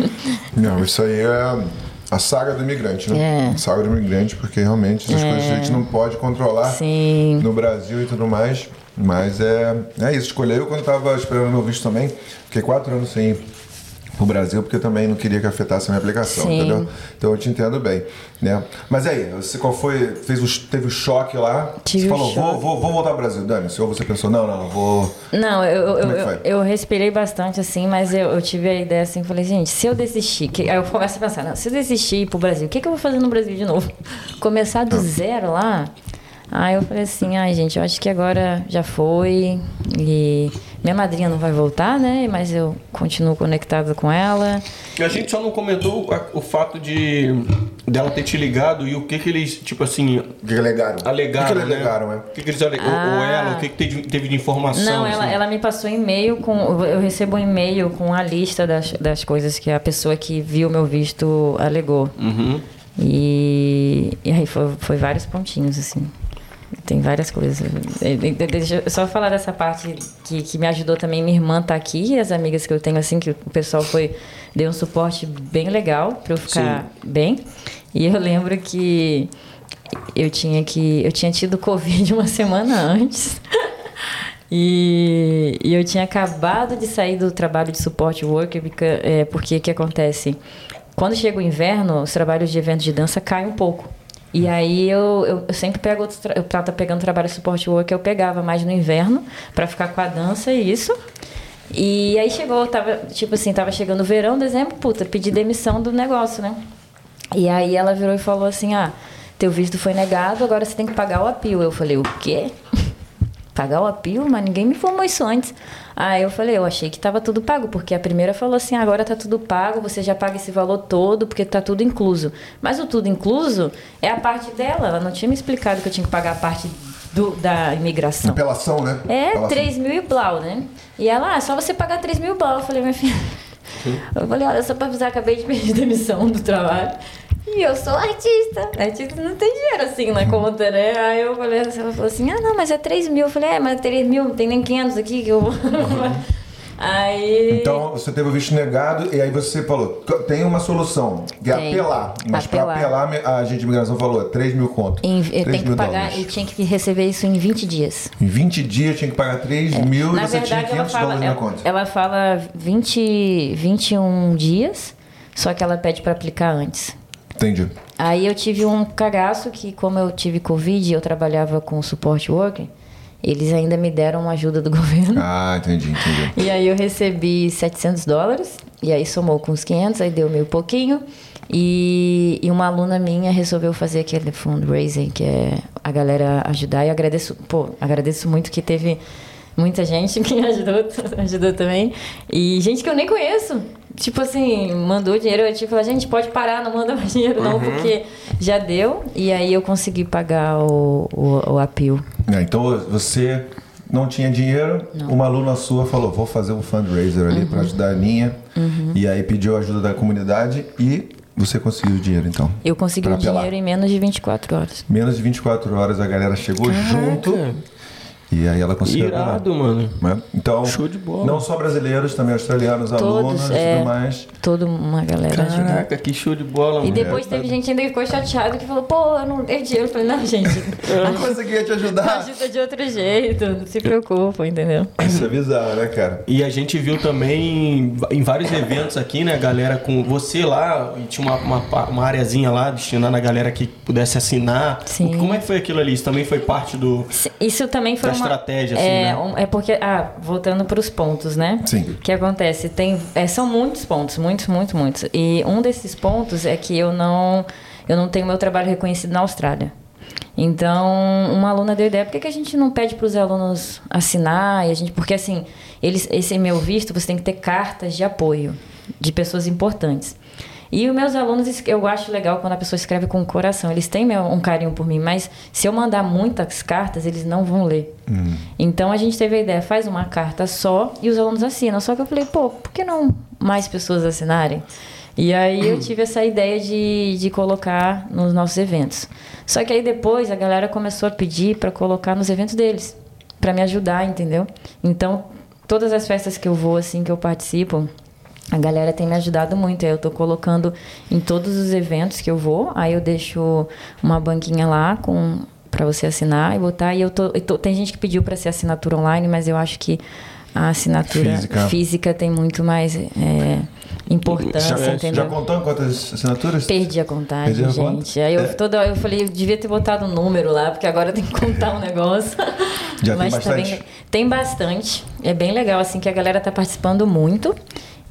Não, isso aí é a saga do imigrante, né? É. A saga do imigrante, porque realmente essas coisas a gente não pode controlar Sim. no Brasil e tudo mais. Mas é, é isso. Escolheu quando eu tava esperando meu visto também. Fiquei quatro anos sem pro Brasil, porque eu também não queria que afetasse a minha aplicação, Sim. entendeu? Então eu te entendo bem, né? Mas aí, você qual foi, fez o, teve o choque lá, Tive você o falou, vou, vou, vou voltar ao Brasil, Dani, ou você pensou, não, não, vou... Não, eu, eu, é eu, eu respirei bastante assim, mas eu, eu tive a ideia assim, falei, gente, se eu desistir, que, aí eu começo a pensar, não, se eu desistir ir pro Brasil, o que, que eu vou fazer no Brasil de novo? Começar do zero lá? Aí eu falei assim, ai gente, eu acho que agora já foi e minha madrinha não vai voltar, né? Mas eu continuo conectada com ela. E a gente só não comentou o fato de dela ter te ligado e o que que eles, tipo assim, O que alegaram? alegaram, O que que né? alegaram, é? O que que eles alegaram? Ou Ah. ela, o que que teve, teve de informação? Não, ela, assim? ela me passou e-mail com. Eu recebo um e-mail com a lista das, das coisas que a pessoa que viu meu visto alegou. Uhum. E, e aí foi, foi vários pontinhos, assim. Tem várias coisas. Deixa eu só falar dessa parte que, que me ajudou também. Minha irmã tá aqui, e as amigas que eu tenho, assim, que o pessoal foi. Deu um suporte bem legal pra eu ficar bem. E eu lembro que eu tinha que. Eu tinha tido Covid uma semana antes. E, e eu tinha acabado de sair do trabalho de suporte worker, porque, é, porque o que acontece? Quando chega o inverno, os trabalhos de eventos de dança caem um pouco. E aí eu, eu, eu sempre pego outros tra- eu tava pegando trabalho suporte worker, eu pegava mais no inverno pra ficar com a dança e isso. E aí chegou, tava, tipo assim, tava chegando o verão, dezembro, puta, pedi demissão do negócio, né? E aí ela virou e falou assim: "Ah, teu visto foi negado, agora você tem que pagar o apio". Eu falei: "O quê?" Pagar o apio, mas ninguém me informou isso antes. Aí eu falei, eu achei que estava tudo pago, porque a primeira falou assim, agora tá tudo pago, você já paga esse valor todo, porque tá tudo incluso. Mas o tudo incluso é a parte dela, ela não tinha me explicado que eu tinha que pagar a parte do, da imigração. Apelação, né? É, Apelação. 3 mil e blau, né? E ela, ah, só você pagar 3 mil blau. Eu falei, minha filha. Eu falei, olha, só pra avisar, acabei de pedir demissão do trabalho. E eu sou artista. Artista não tem dinheiro assim na conta, né? Aí eu falei, ela falou assim, ah, não, mas é 3 mil. Eu falei, é, mas 3 mil, não tem nem 500 aqui que eu vou. Aí. Então você teve o visto negado e aí você falou, "C- tem uma solução, que é Tem. apelar. Mas para Apelar. a agente de imigração falou 3 mil conto. em- 3 tem que mil pagar, dólares. e tinha que receber isso em 20 dias. Em 20 dias tinha que pagar 3 mil Na e você tinha verdade, ela 500 fala, dólares na ela, conta. ela fala 20, 21 dias, só que ela pede para aplicar antes. Entendi. Aí eu tive um cagaço que, como eu tive Covid e eu trabalhava com suporte worker, eles ainda me deram uma ajuda do governo. Ah, entendi, entendi. E aí eu recebi 700 dólares, e aí somou com os 500, aí deu meio pouquinho. E, e uma aluna minha resolveu fazer aquele fundraising, que é a galera ajudar. E eu agradeço, pô, agradeço muito que teve muita gente que ajudou, ajudou também. E gente que eu nem conheço. Tipo assim, mandou dinheiro, eu tipo, gente, pode parar, não manda mais dinheiro não, porque já deu. E aí eu consegui pagar o, o, o apio. É, então você não tinha dinheiro, uma aluna sua falou, vou fazer um fundraiser ali Uhum. para ajudar a Ninha. E aí pediu ajuda da comunidade e você conseguiu o dinheiro então. Eu consegui o apelar. dinheiro em menos de 24 horas. Menos de 24 horas a galera chegou junto e aí ela conseguiu. Irado, mano. Né? Então, Show de bola. não só brasileiros, também australianos, Todos, alunos e é. tudo mais. Toda uma galera ajudou. Caraca, que show de bola, E mano. depois teve gente ainda que ficou chateada que falou, pô, eu não dei dinheiro. Eu falei, não, gente, Eu não conseguia te ajudar. ajuda de outro jeito, não se preocupa, entendeu? Isso é bizarro, né, cara? E a gente viu também em vários eventos aqui, né, galera, com você lá, e tinha uma, uma, uma areazinha lá destinada a galera que pudesse assinar. Sim. Como é que foi aquilo ali? Isso também foi parte do. Isso também foi. Estratégia, assim, é, né? um- é porque, ah, voltando para os pontos, né? Sim. O que acontece? Tem, é, são muitos pontos, muitos, muitos, muitos. E um desses pontos é que eu não, eu não tenho meu trabalho reconhecido na Austrália. Então, uma aluna deu ideia, por que, que a gente não pede para os alunos assinar? E a gente, porque assim, eles, esse meu visto, você tem que ter cartas de apoio de pessoas importantes. E os meus alunos, eu acho legal quando a pessoa escreve com o coração. Eles têm meu- um carinho por mim, mas se eu mandar muitas cartas, eles não vão ler. Então a gente teve a ideia, faz uma carta só e os alunos assinam. Só que eu falei, pô, por que não mais pessoas assinarem? E aí eu tive essa ideia de, de colocar nos nossos eventos. Só que aí depois a galera começou a pedir para colocar nos eventos deles, para me ajudar, entendeu? Então, todas as festas que eu vou, assim, que eu participo, a galera tem me ajudado muito. Eu tô colocando em todos os eventos que eu vou. Aí eu deixo uma banquinha lá com para você assinar e botar. E eu tô, eu tô- tem gente que pediu para ser assinatura online, mas eu acho que a assinatura Física. física, tem muito mais é, importância, Já, entendeu? já contou quantas assinaturas? Perdi a contagem, Perdeu a conta? gente. Aí eu, É. toda, eu falei, eu devia ter botado um número lá, porque agora eu tenho que contar um negócio. Já tem Mas tá bastante? bem- tem bastante. É bem legal, assim, que a galera tá participando muito.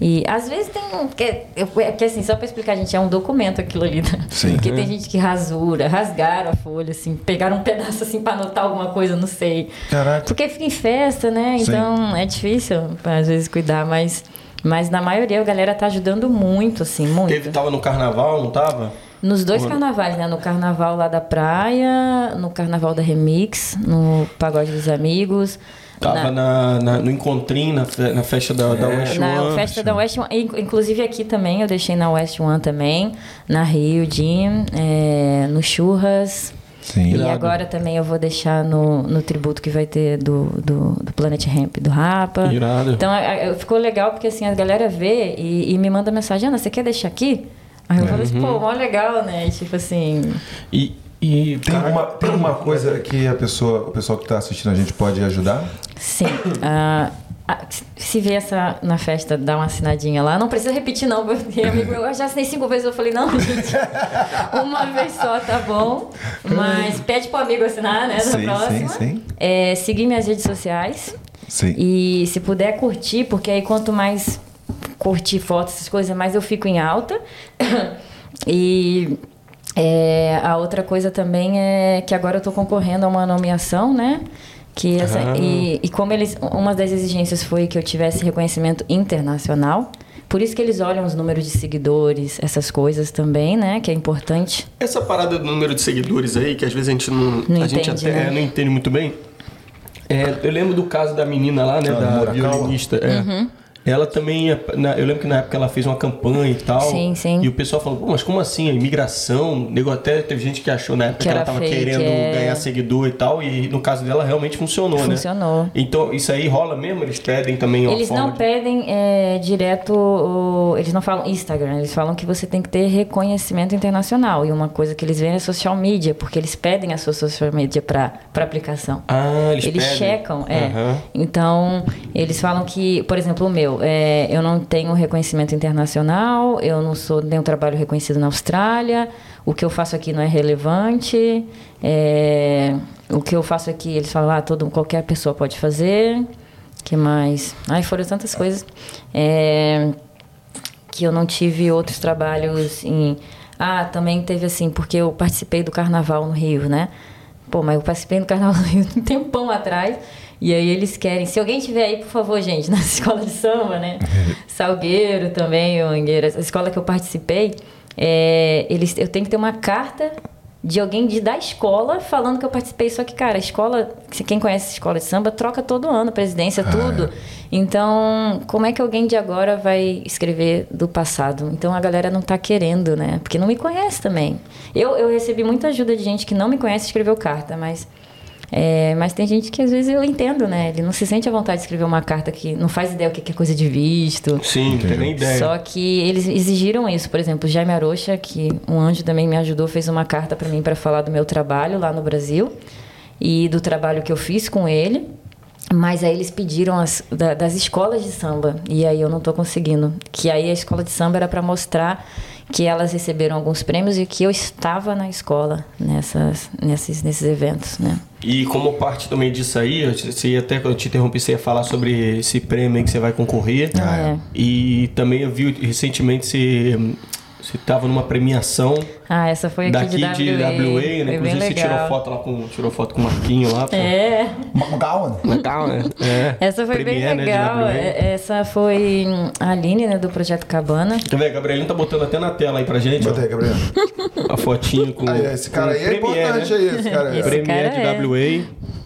E às vezes tem um. Que, eu- é assim, só pra explicar, gente, é um documento aquilo ali. Né? Sim. Porque tem gente que rasura, rasgaram a folha, assim, pegaram um pedaço assim pra anotar alguma coisa, não sei. Caraca. Porque fica em festa, né? Sim. Então é difícil, às vezes, cuidar, mas. Mas na maioria a galera tá ajudando muito, assim, muito. Teve, tava no carnaval, não tava? Nos dois carnavais, né? No carnaval lá da praia, no carnaval da Remix, no Pagode dos Amigos. Tava na, na- no encontrinho, na, fe- na festa da, da West na One. festa da West One, in- inclusive aqui também, eu deixei na West One também, na Rio Jim, é, no Churras. Sim. E Irado. agora também eu vou deixar no, no tributo que vai ter do, do, do Planet Ramp, do Rapa. Irado. Então a- a- ficou legal porque assim, a galera vê e, e me manda mensagem, Ana, você quer deixar aqui? Aí eu falo assim, pô, mó legal, né? E, tipo assim, E, e Tem uma, tem uma coisa que a pessoa, o pessoal que está assistindo a gente pode ajudar? Sim. ah, se vê essa na festa, dá uma assinadinha lá. Não precisa repetir, não, porque amigo meu, eu já assinei cinco vezes. Eu falei, não, gente, uma vez só tá bom. Mas pede pro amigo assinar, né? Na Sim, próxima. sim, sim. É, seguir minhas redes sociais. Sim. E se puder curtir, porque aí quanto mais curtir fotos, essas coisas, mais eu fico em alta. e é, a outra coisa também é que agora eu tô concorrendo a uma nomeação, né? Que essa, Ah. e, e como eles. Uma das exigências foi que eu tivesse reconhecimento internacional. Por isso que eles olham os números de seguidores, essas coisas também, né? Que é importante. Essa parada do número de seguidores aí, que às vezes a gente não, Não a gente entende, até né? é, não entende muito bem. É, eu lembro do caso da menina lá, né? Ah, da Murakama. violinista. é. Uhum. Ela também, eu lembro que na época ela fez uma campanha e tal. Sim, sim. E o pessoal falou, Pô, mas como assim? A imigração? Nego até teve gente que achou na época que, Que ela era tava fake, querendo é. ganhar seguidor e tal. E no caso dela realmente funcionou, né? Funcionou. Então, isso aí rola mesmo? Eles pedem também uma Eles não de- pedem é, direto, o- eles não falam Instagram, eles falam que você tem que ter reconhecimento internacional. E uma coisa que eles veem é social media, porque eles pedem a sua social media para aplicação. Ah, eles, Eles pedem. checam, é. Aham. Então, eles falam que, por exemplo, o meu, é, eu não tenho reconhecimento internacional, eu não sou nenhum trabalho reconhecido na Austrália, o que eu faço aqui não é relevante, é, o que eu faço aqui, eles falam, ah, todo, qualquer pessoa pode fazer, que mais? Ai, foram tantas coisas. É, que eu não tive outros trabalhos em. Ah, também teve assim, porque eu participei do carnaval no Rio, né? Pô, mas eu participei do carnaval no Rio um tempão atrás. E aí eles querem. Se alguém tiver aí, por favor, gente, na escola de samba, né? Salgueiro também, Mangueiras, a escola que eu participei, é, eles, eu tenho que ter uma carta de alguém de, da escola falando que eu participei. Só que, cara, a escola, quem conhece a escola de samba, troca todo ano, presidência, tudo. Então, como é que alguém de agora vai escrever do passado? Então a galera não tá querendo, né? Porque não me conhece também. Eu, eu recebi muita ajuda de gente que não me conhece e escreveu carta, mas. É, mas tem gente que às vezes eu entendo, né? Ele não se sente à vontade de escrever uma carta que não faz ideia o que é coisa de visto. Sim, não tem nem ideia. Só que eles exigiram isso. Por exemplo, Jaime Arocha, que um anjo também me ajudou, fez uma carta para mim para falar do meu trabalho lá no Brasil e do trabalho que eu fiz com ele. Mas aí eles pediram as, da- das escolas de samba e aí eu não tô conseguindo. Que aí a escola de samba era para mostrar que elas receberam alguns prêmios e que eu estava na escola nessas, nesses, nesses eventos, né? E como parte também disso aí, você ia até quando eu te interrompi, você ia falar sobre esse prêmio que você vai concorrer. Ah, é. E também eu vi recentemente você você estava numa premiação Ah, essa foi aqui daqui de WA. de WA, né? Inclusive você tirou legal. foto lá com tirou foto com o Marquinho lá. pô. É. McGowan. Legal, né? É. Essa foi Premiere, bem né, legal. WA. É- Essa foi a Aline, né, do Projeto Cabana. Quer ver? Gabrielinho tá botando até na tela aí pra gente. aí, Gabriel. a fotinho com. Aí, esse cara aí é Premiere, importante né? aí, esse cara aí. Esse Premiere cara de é. WA.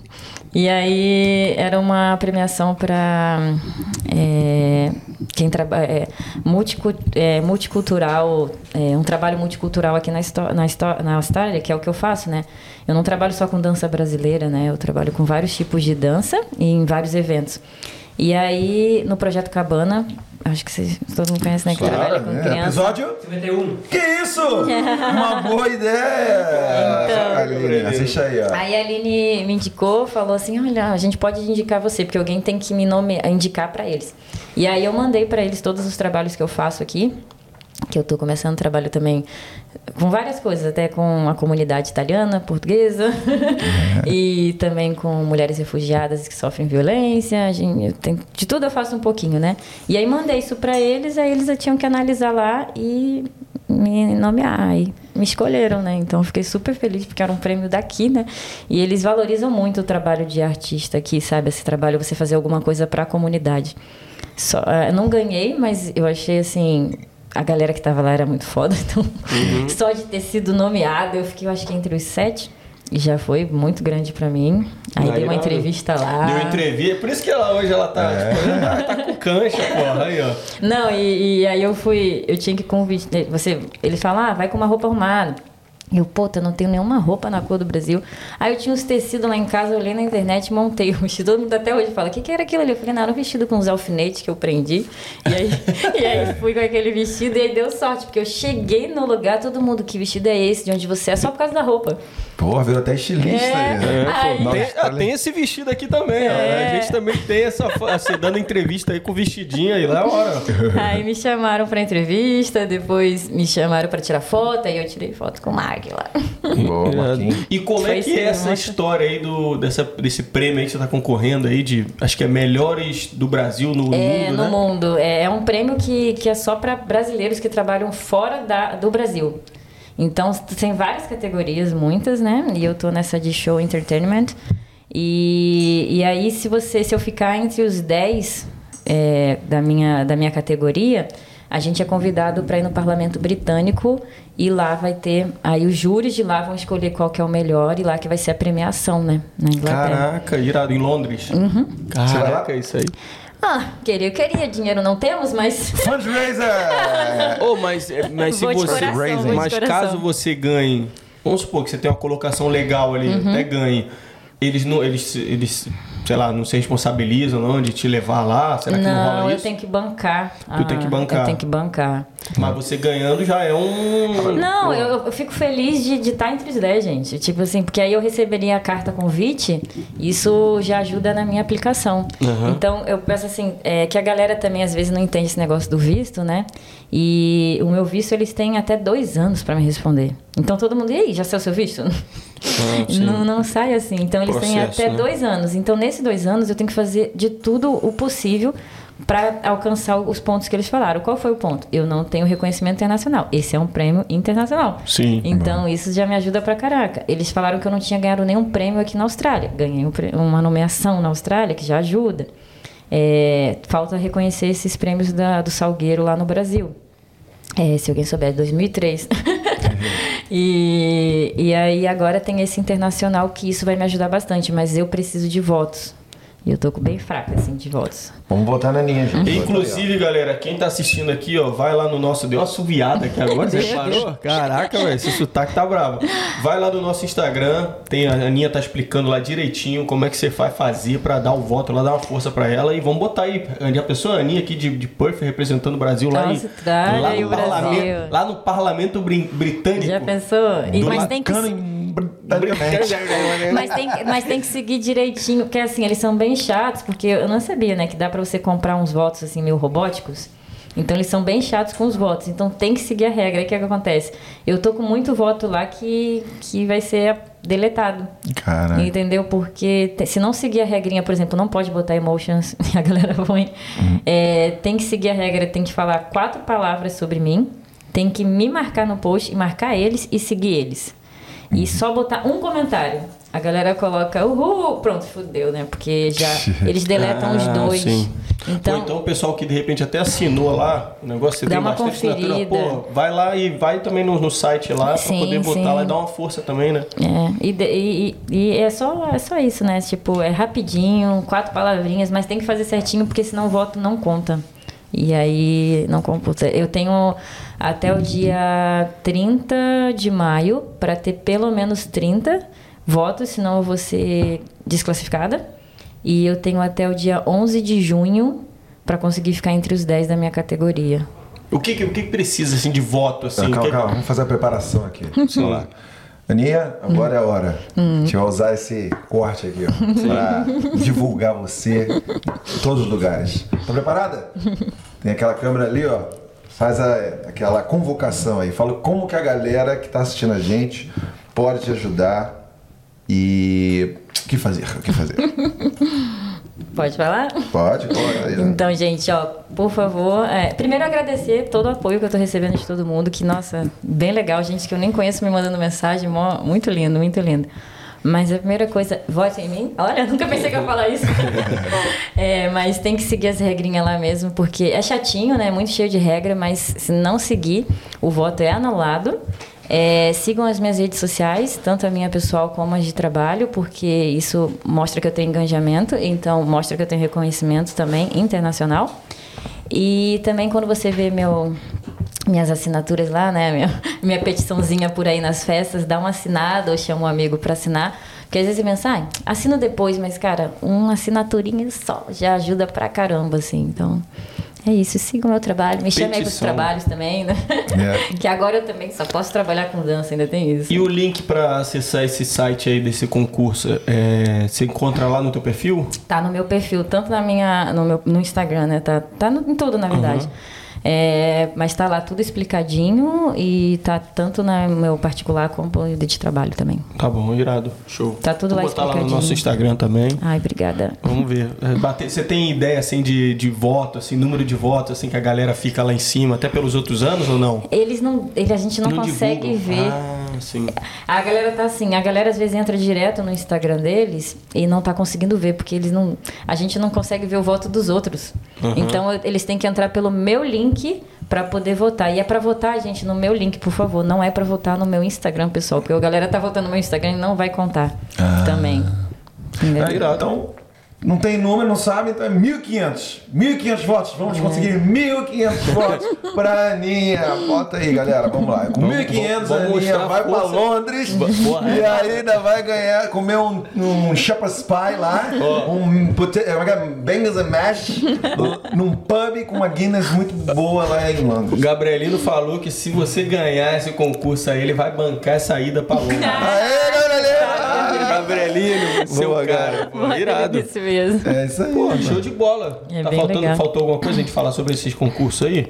E aí era uma premiação para quem trabalha é, multicu- é, multicultural, é, um trabalho multicultural aqui na, na, na Austrália, que é o que eu faço, né? Eu não trabalho só com dança brasileira, né? Eu trabalho com vários tipos de dança e em vários eventos. E aí, no Projeto Cabana, acho que vocês, todo mundo conhece, né? Que trabalha com né? criança. Episódio? 51. Que isso? Uma boa ideia! Então. Aline, assiste aí, ó. Aí a Aline me indicou, falou assim: olha, a gente pode indicar você, porque alguém tem que me nome... indicar pra eles. E aí eu mandei pra eles todos os trabalhos que eu faço aqui, que eu tô começando trabalho também com várias coisas, até com a comunidade italiana, portuguesa, e também com mulheres refugiadas que sofrem violência. a gente- tenho- de tudo eu faço um pouquinho, né? E aí mandei isso pra eles, aí eles tinham que analisar lá e me nomear. Aí me escolheram, né? Então fiquei super feliz porque era um prêmio daqui, né? E eles valorizam muito o trabalho de artista aqui, sabe? Esse trabalho, você fazer alguma coisa pra comunidade. Só, eh, eu não ganhei, mas eu achei assim. A galera que tava lá era muito foda, então só de ter sido nomeada, eu fiquei, eu acho que entre os sete. E já foi muito grande pra mim. Aí Aí dei uma entrevista lá. Deu entrevista. Por isso que ela hoje ela tá, tipo, ela tá com cancha, porra. Aí, ó. Não, e, e aí eu fui, eu tinha que convidar, você, ele fala, ah, vai com uma roupa arrumada. Eu, puta, eu não tenho nenhuma roupa na cor do Brasil. Aí eu tinha uns tecidos lá em casa, olhei na internet montei o vestido. Todo mundo até hoje fala, o que, que era aquilo ali? Eu falei, não, era um vestido com uns alfinetes que eu prendi. E aí, e aí fui com aquele vestido e aí deu sorte, porque eu cheguei no lugar, todo mundo, que vestido é esse? De onde você é? Só por causa da roupa. Porra, virou até estilista É. aí, né? É, pô, tem, Nossa, ah, tem esse vestido aqui também, ó. É. A gente também tem essa. Você dando entrevista aí com vestidinho aí lá, é hora. Aí me chamaram pra entrevista, depois me chamaram pra tirar foto, aí eu tirei foto com o Mag lá. Boa, Marquinhos. E como é Foi que é essa nossa. história aí do, dessa, desse prêmio aí que você tá concorrendo aí de. Acho que é melhores do Brasil no É, mundo, no né? mundo. É, é um prêmio que, que é só para brasileiros que trabalham fora da, do Brasil. Então, tem várias categorias, muitas, né? E eu tô nessa de show entertainment. E, e aí, se você se eu ficar entre os 10 é, da, minha, da minha categoria, a gente é convidado para ir no parlamento britânico e lá vai ter. Aí os júris de lá vão escolher qual que é o melhor e lá que vai ser a premiação, né? Na Inglaterra. Caraca, irado, em Londres. Uhum. Lá? Caraca, isso aí. Ah, queria, eu queria. Dinheiro não temos, mas. Fundraiser! Ô, mas, mas se você. coração, mas caso você ganhe. Vamos supor que você tem uma colocação legal ali, Uhum. até ganhe. Eles não. Eles, eles, sei lá, não se responsabilizam não de te levar lá? Será que não, Não, rola eu isso? tenho que bancar. Tu tem que bancar. Eu tenho que bancar. Mas você ganhando já é um. Não, eu, eu fico feliz de estar entre os 10, gente. Tipo assim, porque aí eu receberia a carta convite, isso já ajuda na minha aplicação. Uhum. Então, eu penso assim, é, que a galera também às vezes não entende esse negócio do visto, né? E o meu visto, eles têm até dois anos para me responder. Então, todo mundo, e aí, já saiu seu visto? Não, não sai assim. Então, eles têm Processo, até né? dois anos. Então, nesses dois anos, eu tenho que fazer de tudo o possível para alcançar os pontos que eles falaram. Qual foi o ponto? Eu não tenho reconhecimento internacional. Esse é um prêmio internacional. Sim. Então, isso já me ajuda pra caraca. Eles falaram que eu não tinha ganhado nenhum prêmio aqui na Austrália. Ganhei um uma nomeação na Austrália, que já ajuda. É, falta reconhecer esses prêmios da- do Salgueiro lá no Brasil. É, se alguém souber, 2003. e, e aí agora tem esse internacional que isso vai me ajudar bastante, mas eu preciso de votos. E eu tô com bem fraca, assim, de votos. Vamos botar na linha, gente. Inclusive, galera, quem tá assistindo aqui, ó, vai lá no nosso. Deu uma suviada aqui agora, você reparou? Caraca, velho, esse sotaque tá bravo. Vai lá no nosso Instagram, tem a Aninha tá explicando lá direitinho como é que você vai fazer pra dar o voto lá, dar uma força pra ela. E vamos botar aí a pessoa, a Aninha aqui de, de Perth, representando o Brasil lá, em, lá, no o Brasil. parlamento, lá no parlamento brin- britânico. Já pensou? E, mas tem que Em Britanicamente. Mas tem, mas tem que seguir direitinho, porque assim, eles são bem chatos, porque eu não sabia, né, que dá pra você comprar uns votos assim meio robóticos. Então eles são bem chatos com os votos, então tem que seguir a regra. Aí o que, é que acontece? Eu tô com muito voto lá que, que vai ser deletado. Caraca. Entendeu? Porque te- se não seguir a regrinha, por exemplo, não pode botar emotions, a galera põe. É, tem que seguir a regra, tem que falar quatro palavras sobre mim, tem que me marcar no post e marcar eles e seguir eles. E só botar um comentário. A galera coloca, uhul, pronto, fudeu, né? Porque já eles deletam os Ah, dois. sim. Então, Ou então o pessoal que de repente até assinou lá, o negócio você Dá tem uma conferida. pô, vai lá e vai também no, no site lá Sim, pra poder botar sim. lá e dar uma força também, né? É, e, e- e- e é, só, é só isso, né? Tipo, é rapidinho, quatro palavrinhas, mas tem que fazer certinho, porque senão o voto não conta. E aí não computa. Eu tenho até o dia 30 de maio para ter pelo menos 30 votos, senão eu vou ser desclassificada. E eu tenho até o dia 11 de junho para conseguir ficar entre os 10 da minha categoria. O que, que- o que precisa assim de voto assim? Calma, que- calma, vamos fazer a preparação aqui. Vamos lá. Aninha, agora é a hora. A gente vai usar esse corte aqui, ó, pra divulgar você em todos os lugares. Tá preparada? Tem aquela câmera ali, ó. Faz a- aquela convocação aí. Fala como que a galera que tá assistindo a gente pode te ajudar e o que fazer? O que fazer? Pode falar? Pode, pode. Então, gente, ó, por favor, é, primeiro agradecer todo o apoio que eu tô recebendo de todo mundo, que, nossa, bem legal, gente que eu nem conheço me mandando mensagem, mó- muito lindo, muito lindo. Mas a primeira coisa, vote em mim. Olha, nunca pensei que eu ia falar isso. É, mas tem que seguir as regrinhas lá mesmo, porque é chatinho, né? Muito cheio de regra, mas se não seguir, o voto é anulado. É, sigam as minhas redes sociais, tanto a minha pessoal como as de trabalho, porque isso mostra que eu tenho engajamento, então mostra que eu tenho reconhecimento também internacional. E também quando você vê meu minhas assinaturas lá, né, minha, minha petiçãozinha por aí nas festas, dá uma assinada ou chama um amigo para assinar. Porque às vezes você pensa, ah, assino depois, mas cara, uma assinaturinha só já ajuda pra caramba, assim. Então, é isso. Siga o meu trabalho. Me chame aí pros Petição. trabalhos também, né? É. que agora eu também só posso trabalhar com dança, ainda tem isso. E o link pra acessar esse site aí desse concurso, é, você encontra lá no teu perfil? Tá no meu perfil, tanto na minha, no meu no Instagram, né? Tá, tá no- em tudo, na verdade. É, mas tá lá tudo explicadinho e tá tanto no meu particular como no de trabalho também. Tá bom, irado. Show. Tá tudo Vou lá botar lá no nosso Instagram também. Ai, obrigada. Vamos ver. É, bater- Você tem ideia assim de, de voto, assim, número de votos, assim, que a galera fica lá em cima, até pelos outros anos ou não? Eles não. Ele, a gente não, consegue divulgam. ver. Ah, sim. A galera tá assim, a galera às vezes entra direto no Instagram deles e não tá conseguindo ver, porque eles não. A gente não consegue ver o voto dos outros. Então eu- eles têm que entrar pelo meu link pra poder votar. E é pra votar, gente, no meu link, por favor. Não é pra votar no meu Instagram, pessoal. Porque a galera tá votando no meu Instagram e não vai contar também. Entendeu? Ah, irado. Então, não tem número, não sabe, então é 1.500. 1.500 votos. Vamos conseguir 1.500 votos pra Aninha. Bota aí, galera. Vamos lá. Com 1.500, a Aninha a vai pra força. Londres. Boa. E aí ainda vai ganhar, comer um, um shepherd's pie lá. Um pote- como é que é? bangers and mash. num pub com uma Guinness muito boa lá em O Londres. Gabrielino falou que se você ganhar esse concurso aí, ele vai bancar essa ida pra Londres. Aê, galera! Gabrielino, seu Boa, cara. Pô, irado. Isso mesmo. É isso aí. Pô, mano. show de bola. É tá bem faltando, legal. faltou alguma coisa a gente falar sobre esses concursos aí?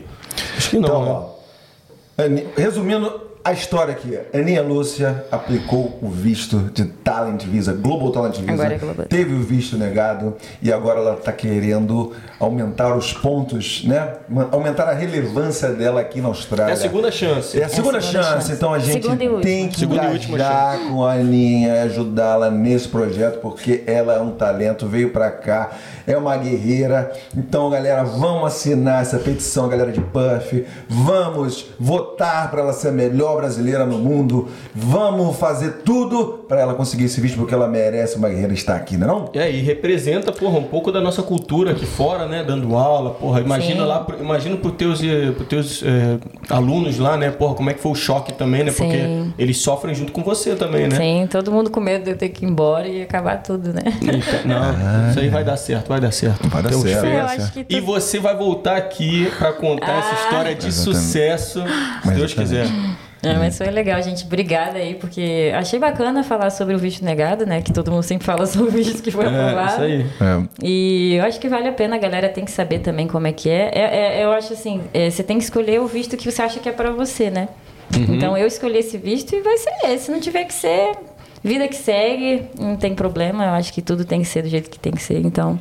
Acho que não, Então, né? ó, Ani- resumindo a história aqui, Aninha Lúcia aplicou o visto de Talent Visa, Global Talent Visa, Agora é Global. teve o visto negado e agora ela está querendo aumentar os pontos, né? Aumentar a relevância dela aqui na Austrália. É a segunda chance. É a segunda, É a segunda chance, chance. então a gente tem que Segunda engajar com a Aninha, ajudá-la nesse projeto, porque ela é um talento, veio pra cá, é uma guerreira. Então, galera, vamos assinar essa petição, galera de Puff. Vamos votar para ela ser a melhor brasileira no mundo. Vamos fazer tudo para ela conseguir esse visto, porque ela merece uma guerreira estar aqui, não é não? É, e representa, porra, um pouco da nossa cultura aqui fora, né? Dando aula, porra. Imagina Sim. lá, imagina pros teus, eh, pros teus eh, alunos lá, né? Porra, como é que foi o choque também, né? Porque Sim. eles sofrem junto com você também, né? Sim, todo mundo com medo de eu ter que ir embora e acabar tudo, né? Eita, não, isso aí vai dar certo, vai dar certo. Vai dar Temos certo. fé. Eu acho que E você vai voltar aqui pra contar essa Ah. história de Exatamente. sucesso, se Deus Exatamente. quiser. É, mas foi legal, gente. Obrigada aí, porque achei bacana falar sobre o visto negado, né? Que todo mundo sempre fala sobre o visto que foi É, aprovado. isso aí. É. E eu acho que vale a pena, a galera tem que saber também como é que é. É- é- eu acho assim, é, você tem que escolher o visto que você acha que é pra você, né? Uhum. Então eu escolhi esse visto e vai ser esse. Se não tiver que ser, vida que segue, não tem problema. Eu acho que tudo tem que ser do jeito que tem que ser. Então,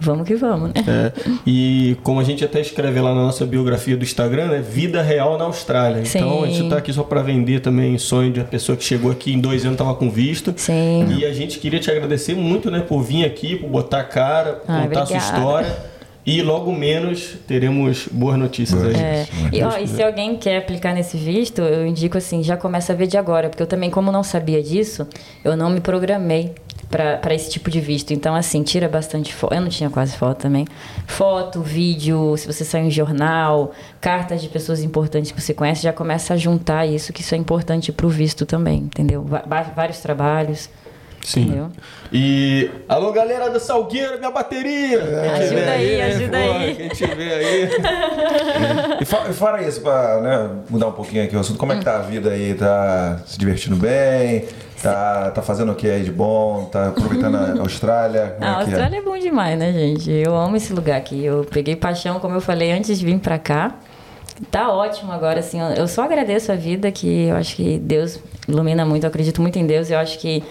vamos que vamos, né? É, e como a gente até escreve lá na nossa biografia do Instagram, né? Vida real na Austrália. Então a gente Sim. tá aqui só para vender também sonho de uma pessoa que chegou aqui em dois anos tava com visto. Sim. E a gente queria te agradecer muito, né? Por vir aqui, por botar a cara, Ah, contar a sua história. E logo menos teremos boas notícias aí. É, e, ó, e se alguém quer aplicar nesse visto, eu indico assim, já começa a ver de agora, porque eu também, como não sabia disso, eu não me programei para esse tipo de visto. Então, assim, tira bastante foto. Eu não tinha quase foto também. Foto, vídeo, se você sair em jornal, cartas de pessoas importantes que você conhece, já começa a juntar isso, que isso é importante para o visto também, entendeu? Vários trabalhos. Sim. Entendeu? E. Alô, galera da Salgueiro, minha bateria! Quem Ajuda aí, né, ajuda pô, aí. Quem tiver aí. E fo- e fora isso, pra né, mudar um pouquinho aqui o assunto, como é que tá a vida aí? Tá se divertindo bem? Tá, tá fazendo o que aí de bom? Tá aproveitando a Austrália? Como Ah, a é é? Austrália é bom demais, né, gente? Eu amo esse lugar aqui. Eu peguei paixão, como eu falei, antes de vir pra cá. Tá ótimo agora, assim. eu- Eu só agradeço a vida, que eu acho que Deus ilumina muito. Eu acredito muito em Deus. Eu acho que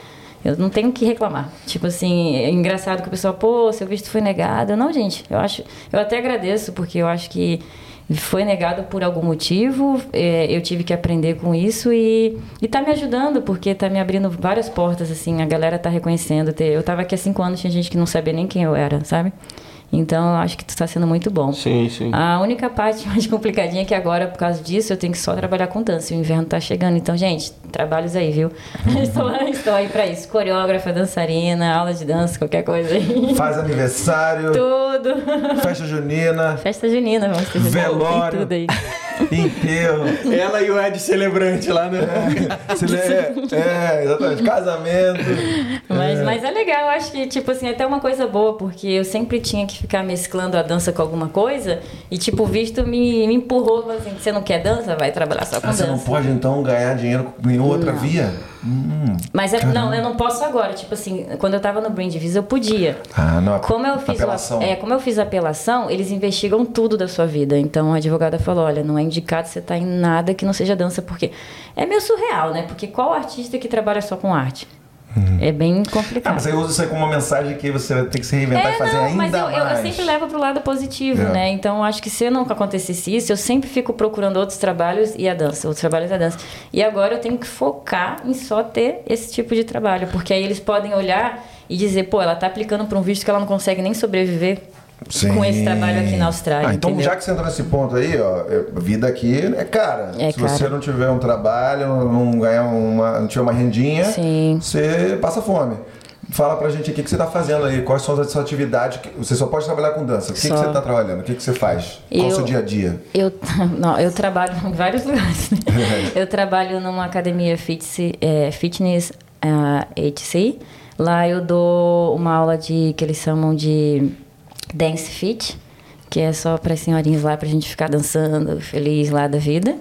eu não tenho o que reclamar. Tipo assim, é engraçado que o pessoal, pô, seu visto foi negado. Não, gente, eu acho. Eu até agradeço, porque eu acho que foi negado por algum motivo, é, eu tive que aprender com isso e, e tá me ajudando, porque tá me abrindo várias portas, assim, a galera tá reconhecendo. Eu tava aqui há cinco anos, tinha gente que não sabia nem quem eu era, sabe? Então, eu acho que está sendo muito bom. Sim, sim. A única parte mais complicadinha é que agora, por causa disso, eu tenho que só trabalhar com dança. O inverno tá chegando. Então, gente, trabalhos aí, viu? estou, estou aí pra isso. Coreógrafa, dançarina, aula de dança, qualquer coisa aí. Faz aniversário, Tudo. festa junina, Festa junina, vamos ter Velório. Tudo aí. enterro. Ela e o Ed celebrante lá, né? Se le- é, é, exatamente. Casamento. Mas, mas é legal, eu acho que, tipo assim, é até uma coisa boa, porque eu sempre tinha que ficar mesclando a dança com alguma coisa, e, tipo, o visto me, me empurrou, assim, você não quer dança? Vai trabalhar só com Ah, você dança. não pode então ganhar dinheiro em outra Não. via? Hum. Mas é, não, eu não posso agora. Tipo assim, quando eu tava no Brand Visa, eu podia. Ah, não. Como eu fiz apelação. é, como eu fiz a apelação, eles investigam tudo da sua vida. Então a advogada falou: olha, não é indicado você estar em nada que não seja dança, porque é meio surreal, né? Porque qual artista que trabalha só com arte? É bem Ah, complicado. mas aí usa isso aí como uma mensagem que você vai ter que se reinventar e É, fazer não, ainda mas eu, eu- eu mais. sempre levo pro lado positivo, É. né? Então eu acho que se nunca acontecesse isso, eu sempre fico procurando outros trabalhos e a dança, outros trabalhos e a dança. E agora eu tenho que focar em só ter esse tipo de trabalho, porque aí eles podem olhar e dizer, pô, ela tá aplicando para um visto que ela não consegue nem sobreviver Sim. com esse trabalho aqui na Austrália. Ah, então, entendeu? já que você entrou nesse ponto aí, ó, vida aqui é cara. É Se cara. você não tiver um trabalho, não ganhar uma, não tiver uma rendinha, Sim. você passa fome. Fala pra gente aqui o que você tá fazendo aí, quais são as suas atividades. Você só pode trabalhar com dança. O que, que você tá trabalhando? O que, que você faz? Qual o seu Eu- dia a dia? Eu, não, eu trabalho em vários lugares. né? eu trabalho numa academia fitness, é, fitness ah, HC. Lá eu dou uma aula de que eles chamam de Dance Fit, que é só para senhorinhas lá pra gente ficar dançando, feliz lá da vida.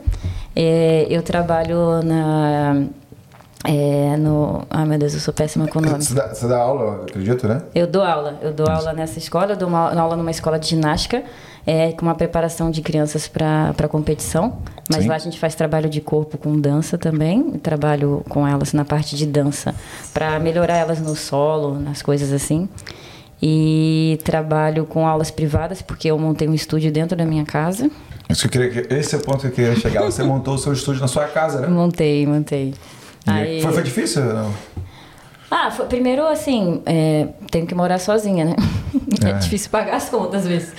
É, eu trabalho na é, no, ai meu Deus, eu sou péssima com nome. Você dá, você dá aula, acredito, né? Eu dou aula, eu dou aula nessa escola, eu dou uma, aula numa escola de ginástica, é, com uma preparação de crianças para competição. Mas Sim. lá a gente faz trabalho de corpo com dança também, trabalho com elas na parte de dança, para melhorar elas no solo, nas coisas assim. E trabalho com aulas privadas, porque eu montei um estúdio dentro da minha casa. Isso que eu queria, esse é o ponto que eu queria chegar. Você montou o seu estúdio na sua casa, né? Montei, montei. Aí- Foi, foi difícil? Não? Ah, foi- primeiro assim, é, tenho que morar sozinha, né? É. É. difícil pagar as contas às vezes.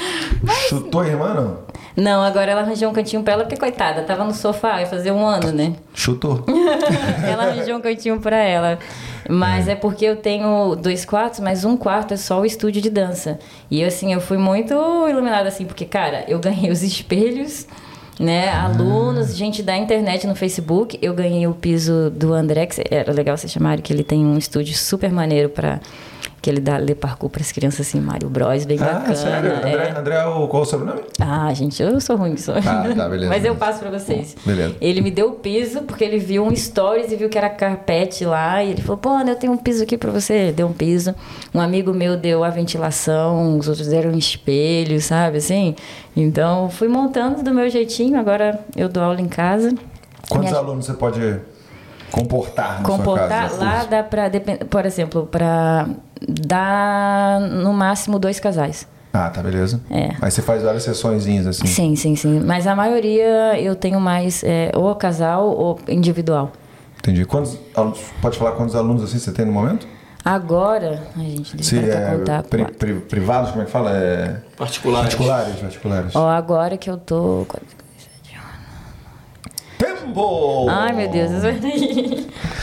Chutou a irmã, não? Não, agora ela arranjou um cantinho pra ela, porque coitada, tava no sofá, ia fazer um ano, né? Chutou. ela arranjou um cantinho pra ela. Mas é porque eu tenho dois quartos, mas um quarto é só o estúdio de dança. E assim, eu fui muito iluminada assim, porque, cara, eu ganhei os espelhos, né? Alunos, gente da internet no Facebook. Eu ganhei o piso do André, que era legal vocês chamarem, que ele tem um estúdio super maneiro pra. Que ele dá lê parkour pras crianças assim, Mário Bros, bem Ah, bacana. sério? é. André, André, o- qual o sobrenome? Ah, gente, eu sou ruim só. Ah, tá, beleza, Mas eu passo pra vocês. Beleza. Ele me deu o piso porque ele viu um stories e viu que era carpete lá. E ele falou: pô, Ana, eu tenho um piso aqui pra você. Deu um piso. Um amigo meu deu a ventilação, os outros deram um espelho, sabe assim? Então fui montando do meu jeitinho. Agora eu dou aula em casa. Quantos aj- alunos você pode comportar na Comportar sua casa? lá dá pra, depen- por exemplo, pra dar no máximo dois casais. Ah, tá, beleza. É. Aí você faz várias sessõezinhas assim. Sim, sim, sim. Mas a maioria eu tenho mais é, ou casal ou individual. Entendi. Quantos alunos, pode falar quantos alunos assim você tem no momento? Agora, ai gente, deixa Se é contar. pri- pri- privados, como é que fala? É... Particular. Particulares, particulares. Ó, agora que eu tô. Tempo! Ai, meu Deus,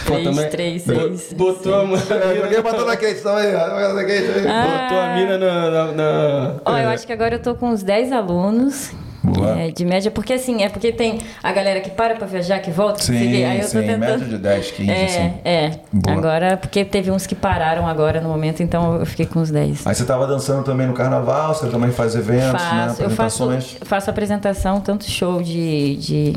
Pô, Três, também- três, seis. Botou a, mão- Alguém botou na questão aí, ó. Botou na questão aí. Ah. botou a mina na. na- na- Ó, eu acho que agora eu tô com uns 10 alunos. É, de média, porque assim, é porque tem a galera que para pra viajar, que volta, que Sim, vê, aí eu tô sim, tentando. média de 10, 15, é, assim. É, Boa. agora, porque teve uns que pararam agora no momento, então eu fiquei com os 10. Aí você tava dançando também no carnaval, você também faz eventos, né? Faço, eu faço, Apresentações. faço apresentação, tanto show de, de,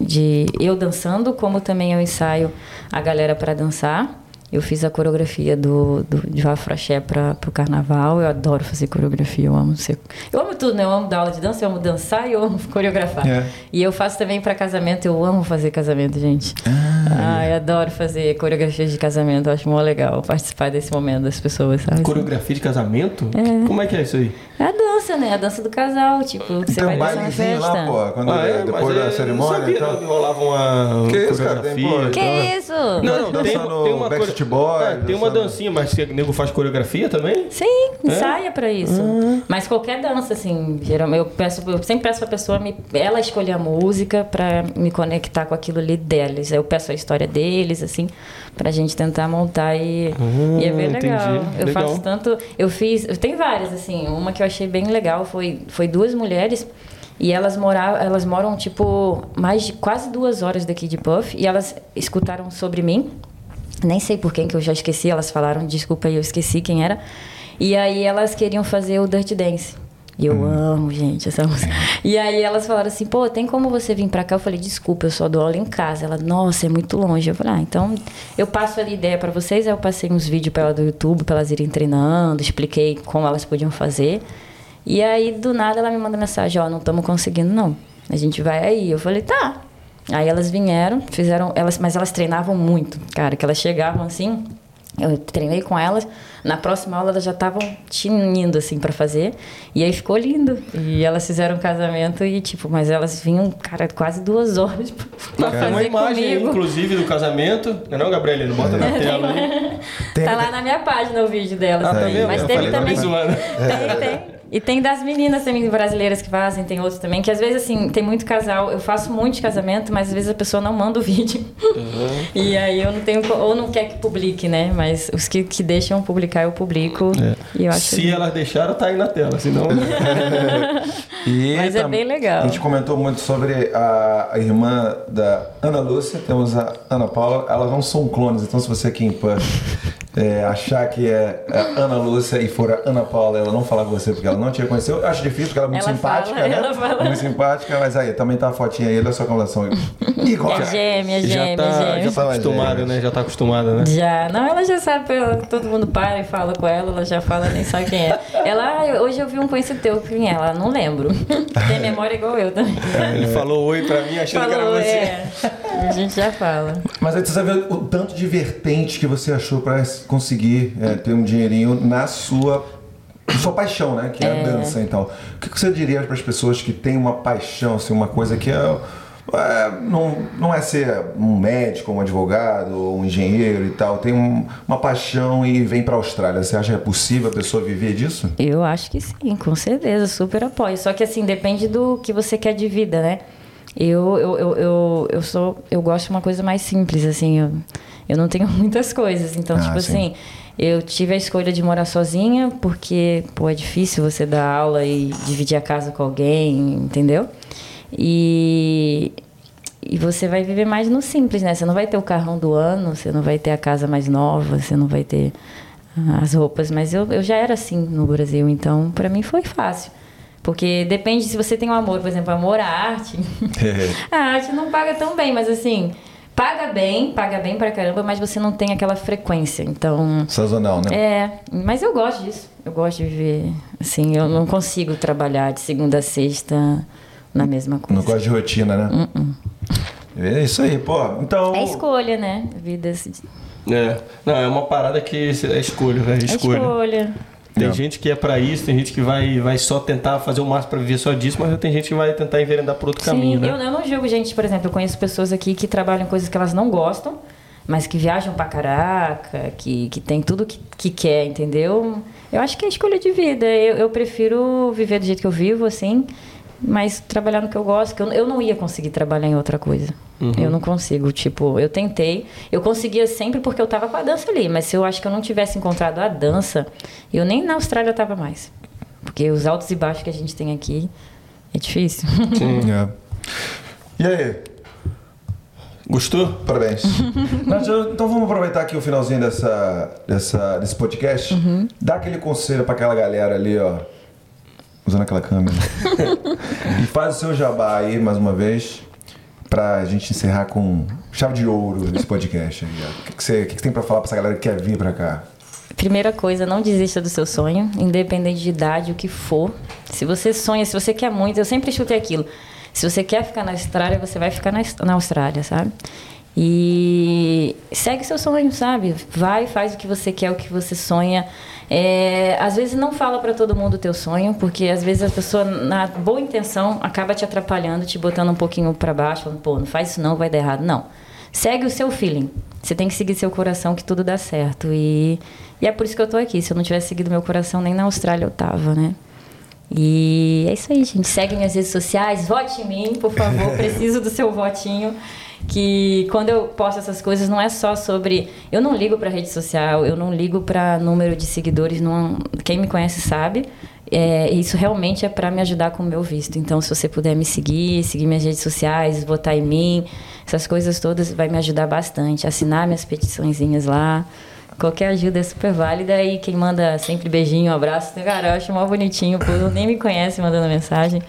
de eu dançando, como também eu ensaio a galera para dançar. Eu fiz a coreografia do, do, de Afroxé para o carnaval. Eu adoro fazer coreografia, eu amo ser. Eu amo tudo, né? Eu amo dar aula de dança, eu amo dançar e eu amo coreografar. É. E eu faço também para casamento, eu amo fazer casamento, gente. Ah, eu adoro fazer coreografias de casamento, eu acho mó legal participar desse momento das pessoas, sabe? Coreografia de casamento? Como é que é isso aí? É a dança, né? A dança do casal, tipo, você Tem vai um dançar na festa. lá, pô, quando, Ah, é? depois Mas da é, cerimônia sabia e que rolava uma Que isso, cara? Tem, coreografia. pô, Que então- isso? Não, não, tem, tem uma Backstreet Boys, Ah, tem uma dancinha, mas o nego faz coreografia também? Sim, ensaia pra isso. Mas qualquer dança, assim, geralmente eu peço, eu sempre peço pra pessoa me, ela escolher a música pra me conectar com aquilo ali deles. Eu peço a história deles, assim, pra gente tentar montar e, e é bem entendi. legal. Eu Legal. faço tanto, eu fiz, tenho várias, assim, uma que eu achei bem legal foi, foi duas mulheres e elas moravam, elas moram tipo mais de quase duas horas daqui de Puff e elas escutaram sobre mim. Nem sei por quem que eu já esqueci, elas falaram, desculpa eu esqueci quem era. E aí elas queriam fazer o Dirty Dance. E eu amo, gente, essa música. E aí elas falaram assim, pô, tem como você vir pra cá? Eu falei, desculpa, eu só dou aula em casa. Ela, nossa, é muito longe. Eu falei, ah, então eu passo ali ideia pra vocês. Aí eu passei uns vídeos pra ela do YouTube, pra elas irem treinando, expliquei como elas podiam fazer. E aí, do nada, ela me manda mensagem, ó, não estamos conseguindo, não. A gente vai aí. Eu falei, tá. Aí elas vieram, fizeram, elas, mas elas treinavam muito, cara, que elas chegavam assim, eu treinei com elas, na próxima aula elas já estavam tinindo assim pra fazer, e aí ficou lindo. E elas fizeram um casamento e tipo, mas elas vinham, cara, quase duas horas pra, pra Tem uma fazer imagem, comigo. inclusive, do casamento. Não é não, Gabrielino? Bota na tela aí. Tem- Tá lá na minha página o vídeo delas. Ah, tá? Mas teve tá também. Tem, tem. E tem das meninas também brasileiras que fazem, tem outros também, que às vezes assim, tem muito casal, eu faço muito de casamento, mas às vezes a pessoa não manda o vídeo. Uhum. E aí eu não tenho, ou não quer que publique, né? Mas os que, que deixam publicar eu publico. E eu acho Se lindo. elas deixaram, tá aí na tela. Senão. E Mas é bem legal. A gente comentou muito sobre a, a irmã da Ana Lúcia, temos a Ana Paula. Elas não são clones, então se você aqui em Pan é, achar que é a Ana Lúcia e for a Ana Paula, ela não falar com você porque ela não te reconheceu, eu acho difícil porque ela é muito Ela simpática, fala, né? ela fala. Muito simpática, mas aí também tá a fotinha aí da sua colação igual. É gêmea, já gêmea, tá, gêmea. já tá acostumada, né? Já tá acostumada, né? Já, não, ela já sabe, ela- todo mundo para e fala com ela, ela já fala, nem sabe quem é. Ela, "Ah, hoje eu vi um conhecido teu, quem é? Ela, não lembro. Tem memória igual eu também. Ele falou oi pra mim achando que Falou, era você. é. A gente já fala. Mas aí você sabe o tanto de vertente que você achou pra conseguir é, ter um dinheirinho na sua sua paixão, né? Que é, a dança e tal. O que você diria para as pessoas que têm uma paixão, assim, uma coisa que é, é, não, não é ser um médico, um advogado, ou um engenheiro e tal, tem um- uma paixão e vem para a Austrália. Você acha que é possível a pessoa viver disso? Eu acho que sim, com certeza, super apoio. Só que assim, depende do que você quer de vida, né? Eu, eu, eu, eu, eu sou. Eu gosto de uma coisa mais simples, assim. Eu, eu não tenho muitas coisas. Então, Ah, tipo sim. assim, eu tive a escolha de morar sozinha, porque, pô, é difícil você dar aula e dividir a casa com alguém, entendeu? E. E você vai viver mais no simples, né? Você não vai ter o carrão do ano, você não vai ter a casa mais nova, você não vai ter ah, as roupas. Mas eu, eu já era assim no Brasil, então para mim foi fácil. Porque depende se você tem um amor, por exemplo, amor à arte. a arte não paga tão bem, mas assim, paga bem, paga bem pra caramba, mas você não tem aquela frequência. Então, Sazonal, né? é, mas eu gosto disso. Eu gosto de viver assim, eu não consigo trabalhar de segunda a sexta na mesma coisa. Não gosta de rotina, né? É isso aí, pô. Então. É escolha, né? Vida assim, É. Não, é uma parada que é escolha, velho. é Escolha. escolha. Tem É. gente que é pra isso, tem gente que vai, vai só tentar fazer o máximo pra viver só disso, mas tem gente que vai tentar enveredar por outro Sim, caminho, né? eu, eu não julgo gente, por exemplo, eu conheço pessoas aqui que trabalham em coisas que elas não gostam, mas que viajam pra caraca, que, que tem tudo que, que quer, entendeu? Eu acho que é escolha de vida. Eu, eu prefiro viver do jeito que eu vivo, assim, mas trabalhar no que eu gosto, que eu, eu não ia conseguir trabalhar em outra coisa. Eu não consigo, tipo, eu tentei, eu conseguia sempre porque eu tava com a dança ali, mas se eu acho que eu não tivesse encontrado a dança, eu nem na Austrália tava mais. Porque os altos e baixos que a gente tem aqui, É difícil. É. E aí? Gostou? Parabéns. Nath, então vamos aproveitar aqui o finalzinho dessa, dessa, desse podcast. Dá aquele conselho pra aquela galera ali, ó. Usando aquela câmera. e faz o seu jabá aí, mais uma vez, pra gente encerrar com chave de ouro nesse podcast. O que, que, você, o que que tem pra falar pra essa galera que quer vir pra cá? Primeira coisa, não desista do seu sonho, independente de idade, o que for. Se você sonha, se você quer muito, eu sempre chutei aquilo. Se você quer ficar na Austrália, você vai ficar na, na Austrália, sabe? E segue seu sonho, sabe? Vai, faz o que você quer, o que você sonha. É, às vezes não fala para todo mundo o teu sonho, porque às vezes a pessoa, na boa intenção, acaba te atrapalhando, te botando um pouquinho para baixo, falando, pô, não faz isso não, vai dar errado. Não. Segue o seu feeling. Você tem que seguir seu coração que tudo dá certo. E, e é por isso que eu tô aqui. Se eu não tivesse seguido meu coração, nem na Austrália eu tava, né? E é isso aí, gente. Segue minhas redes sociais, vote em mim, por favor. Preciso do seu votinho. Que quando eu posto essas coisas, não é só sobre. Eu não ligo para rede social, eu não ligo para número de seguidores. Não... Quem me conhece sabe. É, isso realmente é para me ajudar com o meu visto. Então, se você puder me seguir, seguir minhas redes sociais, votar em mim, essas coisas todas vai me ajudar bastante. Assinar minhas petiçõezinhas lá. Qualquer ajuda é super válida e quem manda sempre beijinho, abraço, cara, eu acho mó bonitinho, o nem me conhece mandando mensagem.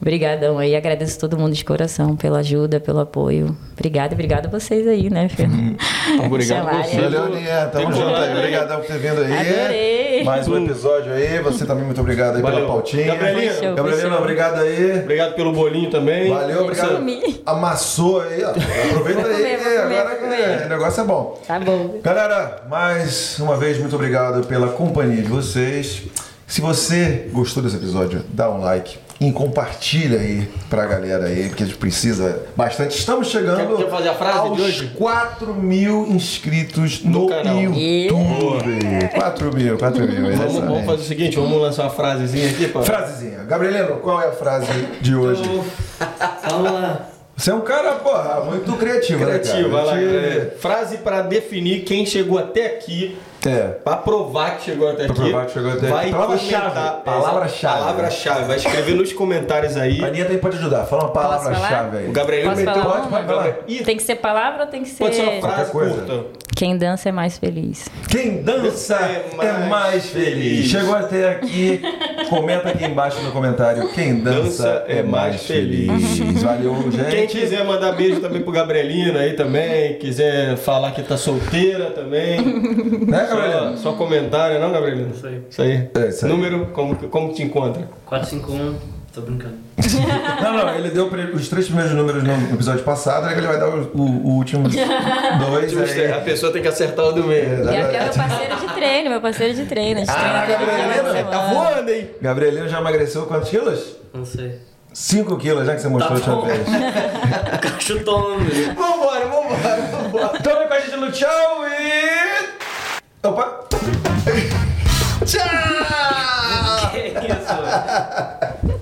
Obrigadão aí, agradeço todo mundo de coração pela ajuda, pelo apoio. Obrigada, e obrigado a vocês aí, né, Fê? Obrigado a você. Valeu, Aninha. Tamo Tem junto aí. Obrigadão por ter vindo aí. Adorei. Mais um episódio aí. Você também muito obrigado aí pela Valeu. pautinha. Gabrielinha. Show. obrigado aí. Obrigado pelo bolinho também. Valeu, obrigado. comi. Amassou aí, ó. Aproveita Vou aí. comer, comer, agora comer. o negócio é bom. Tá bom. Galera, mais uma vez, muito obrigado pela companhia de vocês. Se você gostou desse episódio, dá um like e compartilha aí pra galera aí, que a gente precisa bastante. Estamos chegando Quer- quer fazer a frase aos de hoje? 4 mil inscritos no, No canal. YouTube. 4 mil, 4 mil. Vamos, vamos fazer o seguinte, vamos lançar uma frasezinha aqui, pá. Frasezinha. Gabrielino, qual é a frase de hoje? Vamos lá. Você é um cara, porra, muito criativo, Criativo, né, vai lá. cara? é, frase pra definir quem chegou até aqui, É. pra provar que chegou até Pra aqui. provar que chegou até aqui. vai Palavra-chave. comentar- Palavra-chave. Palavra-chave. Vai escrever nos comentários aí. A Aninha também pode ajudar. Fala uma palavra-chave aí. O Gabriel Posso meteu falar? Vai lá. Ih, Tem que ser palavra ou tem que ser. Pode ser uma frase curta. Quem dança é mais feliz. Quem dança É é mais mais, feliz. feliz. Chegou até aqui, comenta aqui embaixo no comentário. Quem dança, Dança é mais feliz. Valeu, gente. Quem quiser mandar beijo também pro Gabrielino aí também, quiser falar que tá solteira também. Né, Gabrielino? só comentário, não, Gabrielino? Isso aí. Isso aí. É, isso aí. Número, como, como te encontra? 451, tô brincando. Não, não, ele deu os três primeiros números no episódio passado, aí ele vai dar o, o, o último dois aí. A pessoa tem que acertar o do meio. É, E aqui é meu parceiro de treino, meu parceiro de treino. A gente Ah, na Tá voando, hein? Gabrielino já emagreceu quantos quilos? Não sei. 5 quilos, já que você mostrou Tá a última vez. Vambora, vambora, vambora. Vem com a gente no tchau e. Opa! Tchau! Que isso, velho?